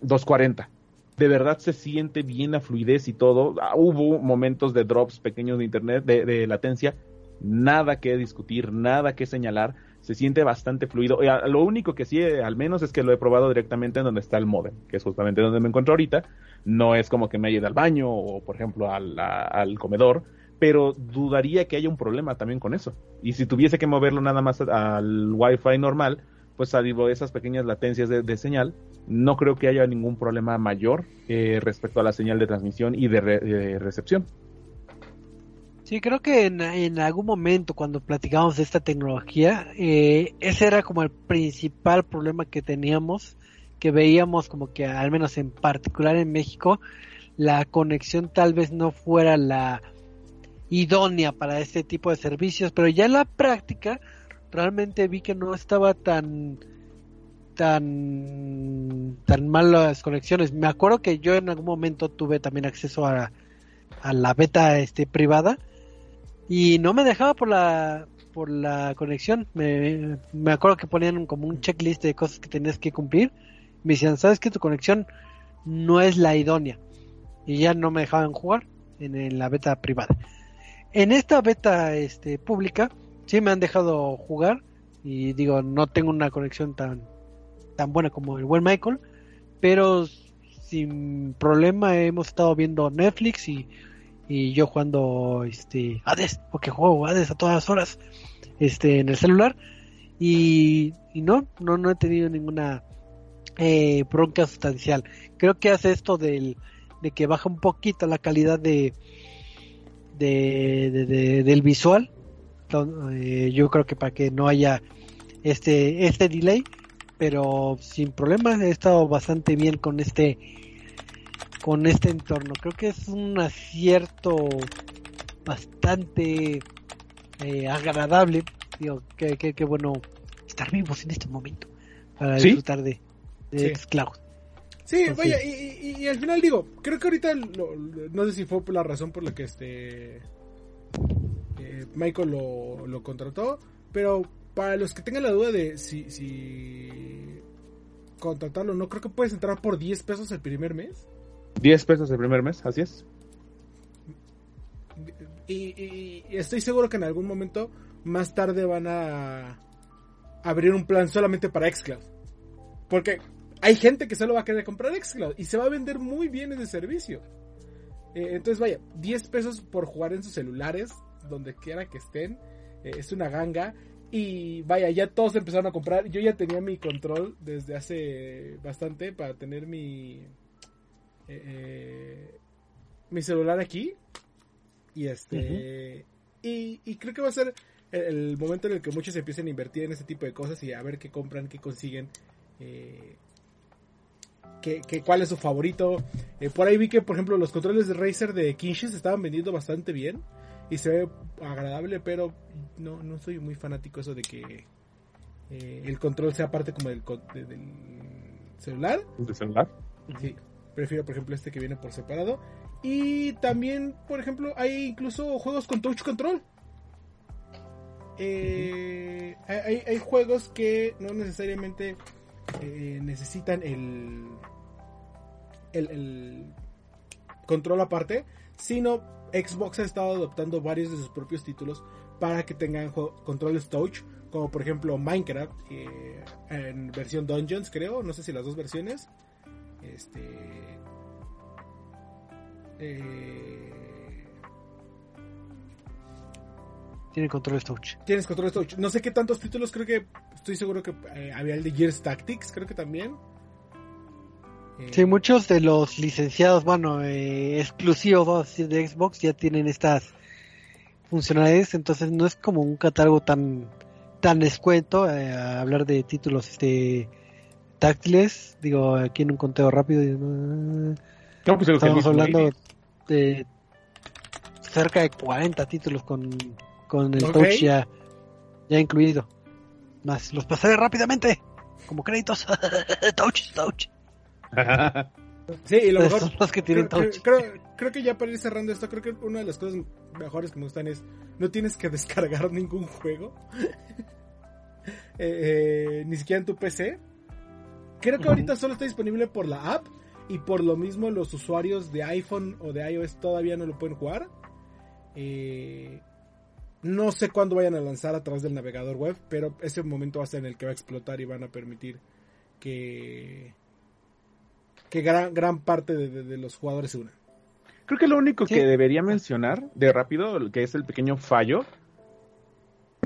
240. De verdad se siente bien la fluidez y todo. Ah, hubo momentos de drops pequeños de internet, de, latencia. Nada que discutir, nada que señalar. Se siente bastante fluido. Lo único que sí, al menos, es que lo he probado directamente en donde está el modem, que es justamente donde me encuentro ahorita. No es como que me haya ido al baño o, por ejemplo, al comedor pero dudaría que haya un problema también con eso. Y si tuviese que moverlo nada más al Wi-Fi normal, pues salvo esas pequeñas latencias de, señal, no creo que haya ningún problema mayor eh, respecto a la señal de transmisión y de, recepción. Sí, creo que en, algún momento cuando platicábamos de esta tecnología, eh, ese era como el principal problema que teníamos, que veíamos como que al menos en particular en México, la conexión tal vez no fuera la idónea para este tipo de servicios, pero ya en la práctica realmente vi que no estaba tan tan tan mal las conexiones. Me acuerdo que yo en algún momento tuve también acceso a, a la beta este privada y no me dejaba por la por la conexión. Me, me acuerdo que ponían como un checklist de cosas que tenías que cumplir. Me decían, "¿Sabes que tu conexión no es la idónea?" Y ya no me dejaban jugar en la beta privada. En esta beta este, pública sí me han dejado jugar y digo, no tengo una conexión tan, tan buena como el buen Michael, pero sin problema hemos estado viendo Netflix y, y yo jugando este Hades, porque juego Hades a todas horas este en el celular y, y no, no, no he tenido ninguna eh, bronca sustancial. Creo que hace esto del, de que baja un poquito la calidad de, de, del visual. Eh, yo creo que para que no haya este, este delay, pero sin problemas he estado bastante bien con este con este entorno. Creo que es un acierto bastante eh, agradable. Digo, que, que, bueno estar vivos en este momento para disfrutar de, de sí. Sí, vaya, y, al final digo, creo que ahorita, no sé si fue por la razón por la que este eh, Michael lo, lo, contrató, pero para los que tengan la duda de si, si contratarlo no, creo que puedes entrar por 10 pesos el primer mes. 10 pesos el primer mes, así es. Y, estoy seguro que en algún momento más tarde van a abrir un plan solamente para Xcloud. Porque hay gente que solo va a querer comprar Xcloud y se va a vender muy bien ese servicio. Eh, entonces, vaya, 10 pesos por jugar en sus celulares, donde quiera que estén, eh, es una ganga. Y vaya, ya todos empezaron a comprar. Yo ya tenía mi control desde hace bastante para tener mi eh, mi celular aquí. Y este. y, creo que va a ser el, momento en el que muchos empiecen a invertir en este tipo de cosas y a ver qué compran, qué consiguen. Eh, cuál es su favorito. Eh, por ahí vi que, por ejemplo, los controles de Razer de Kinshin se estaban vendiendo bastante bien. Y se ve agradable, pero no, no soy muy fanático eso de que eh, el control sea parte como del, del celular. ¿De celular? Sí. Prefiero, por ejemplo, este que viene por separado. Y también, por ejemplo, hay incluso juegos con touch control. Eh, hay, juegos que no necesariamente eh, necesitan el, el, control aparte, sino Xbox ha estado adoptando varios de sus propios títulos para que tengan controles touch, como por ejemplo Minecraft eh, en versión Dungeons, creo, no sé si las dos versiones. Este eh... Tiene controles touch. Tienes controles touch. No sé qué tantos títulos, creo que estoy seguro que eh, había el de Gears Tactics, creo que también. Sí, muchos de los licenciados, bueno, eh, exclusivos de Xbox ya tienen estas funcionalidades, entonces no es como un catálogo tan tan escueto eh, hablar de títulos este táctiles, digo aquí en un conteo rápido. Pues, estamos hablando de cerca de 40 títulos con, con el touch ya, ya incluido. Más, los pasaré rápidamente, como créditos. [LAUGHS] touch, touch. [LAUGHS] sí, y lo mejor, son los que tienen creo, touch. Creo, creo, que ya para ir cerrando esto, creo que una de las cosas mejores que me gustan es no tienes que [LAUGHS] descargar ningún juego. [LAUGHS] eh, eh, ni siquiera en tu PC. Creo que ahorita solo está disponible por la app y por lo mismo los usuarios de iPhone o de iOS todavía no lo pueden jugar. Eh, no sé cuándo vayan a lanzar a través del navegador web, pero ese momento va a ser en el que va a explotar y van a permitir que, que gran, gran parte de, los jugadores se unan. Creo que lo único que debería mencionar de rápido, que es el pequeño fallo,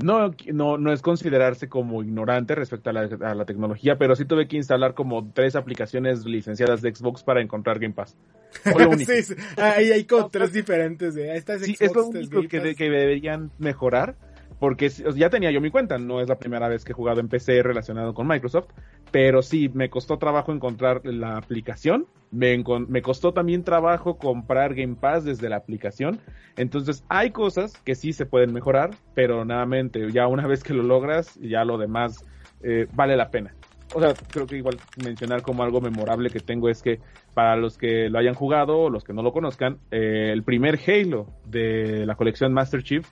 no, no, no es considerarse como ignorante respecto a la, tecnología, pero sí tuve que instalar como tres aplicaciones licenciadas de Xbox para encontrar Game Pass. [LAUGHS] sí, Ahí hay como tres diferentes. De, es, es lo único que, que, deberían mejorar porque ya tenía yo mi cuenta, no es la primera vez que he jugado en PC relacionado con Microsoft, pero sí, me costó trabajo encontrar la aplicación, me, me costó también trabajo comprar Game Pass desde la aplicación, entonces hay cosas que sí se pueden mejorar, pero nuevamente, ya una [LAUGHS] vez que lo logras, ya lo demás eh, vale la pena. O sea, creo que igual mencionar como algo memorable que tengo es que para los que lo hayan jugado o los que no lo conozcan, eh, el primer Halo de la colección Master Chief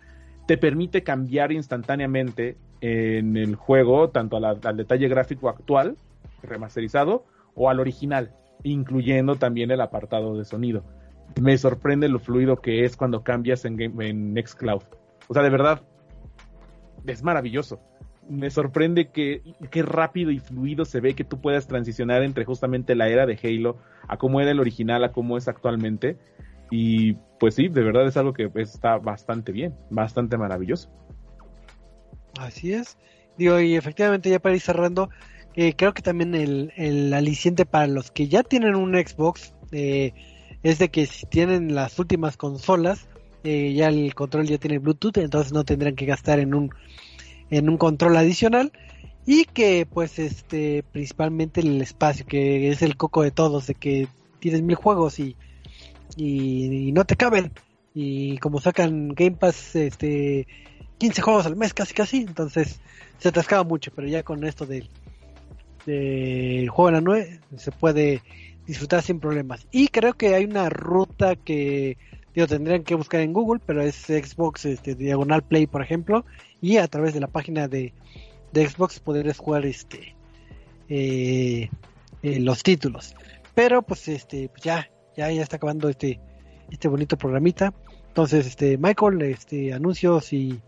te permite cambiar instantáneamente en el juego, tanto al detalle gráfico actual, remasterizado, o al original, incluyendo también el apartado de sonido. Me sorprende lo fluido que es cuando cambias en, Nextcloud. O sea, de verdad, es maravilloso. Me sorprende que, qué rápido y fluido se ve que tú puedas transicionar entre justamente la era de Halo a cómo era el original, a cómo es actualmente. Y pues sí, de verdad es algo que está bastante bien, bastante maravilloso. Así es. Digo, y efectivamente ya para ir cerrando, eh, creo que también el, el, aliciente para los que ya tienen un Xbox eh, es de que si tienen las últimas consolas, eh, ya el control ya tiene Bluetooth, entonces no tendrán que gastar en un, en un control adicional. Y que pues este principalmente el espacio, que es el coco de todos, de que tienes mil juegos y, y, no te caben. Y como sacan Game Pass, este, 15 juegos al mes casi casi, entonces se atascaba mucho, pero ya con esto del, del juego de la 9 se puede disfrutar sin problemas. Y creo que hay una ruta que digo, tendrían que buscar en Google, pero es Xbox este, Diagonal Play, por ejemplo, y a través de la página de, de Xbox podrías jugar este eh, eh, los títulos. Pero pues este pues ya, ya, ya está acabando este, este bonito programita. Entonces, este, Michael, este, anuncios y,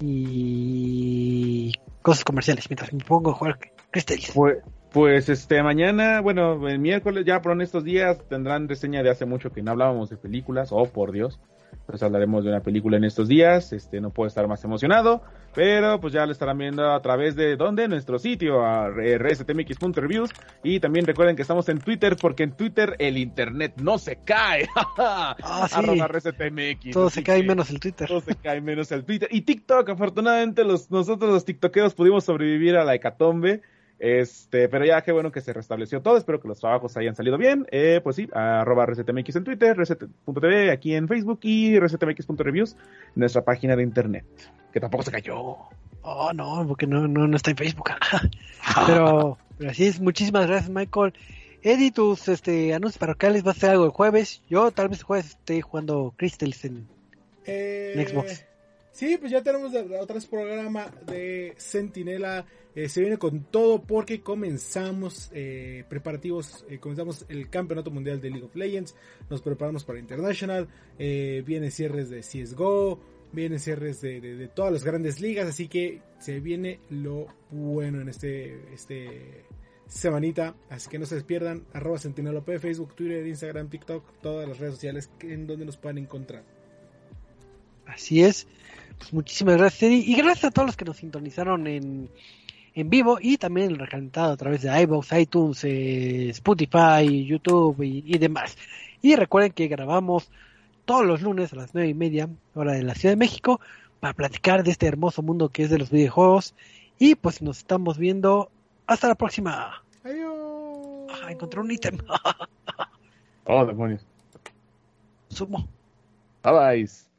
y cosas comerciales mientras me pongo a jugar Crystals. Pues, pues este mañana, bueno, el miércoles ya, en estos días tendrán reseña de hace mucho que no hablábamos de películas, oh por Dios. Pues hablaremos de una película en estos días, este no puedo estar más emocionado, pero pues ya lo estarán viendo a través de donde nuestro sitio a rstmx.reviews y también recuerden que estamos en Twitter porque en Twitter el internet no se cae. [LAUGHS] Ah, sí. Todo se cae menos el Twitter. Todo se cae menos el Twitter y TikTok, afortunadamente los nosotros los tiktokeros pudimos sobrevivir a la hecatombe este, pero ya qué bueno que se restableció todo. Espero que los trabajos hayan salido bien. Eh, pues sí, arroba ResetMX en Twitter, reset.tv aquí en Facebook y resetmx.reviews, nuestra página de internet, que tampoco se cayó. Oh, no, porque no, no, no está en Facebook. [LAUGHS] [LAUGHS] pero, pero así es. Muchísimas gracias, Michael. Eddie, tus este, anuncios parroquiales va a ser algo el jueves. Yo tal vez el jueves esté jugando Crystals en, eh, Xbox. Sí, pues ya tenemos otro programa de Sentinela eh, se viene con todo porque comenzamos eh, preparativos, eh, comenzamos el Campeonato Mundial de League of Legends, nos preparamos para International, vienen cierres de CSGO, vienen cierres de, todas las grandes ligas, así que se viene lo bueno en este, este semanita, así que no se despierdan, arroba P, Facebook, Twitter, Instagram, TikTok, todas las redes sociales en donde nos puedan encontrar. Así es. Pues muchísimas gracias, Y gracias a todos los que nos sintonizaron en, en vivo y también el recalentado a través de iVoox, iTunes, eh, Spotify, YouTube y, demás. Y recuerden que grabamos todos los lunes a las nueve y media, hora de la Ciudad de México, para platicar de este hermoso mundo que es de los videojuegos. Y pues nos estamos viendo. Hasta la próxima. Adiós. Ah, encontré un ítem. [LAUGHS] oh, demonios. Sumo. Bye bye.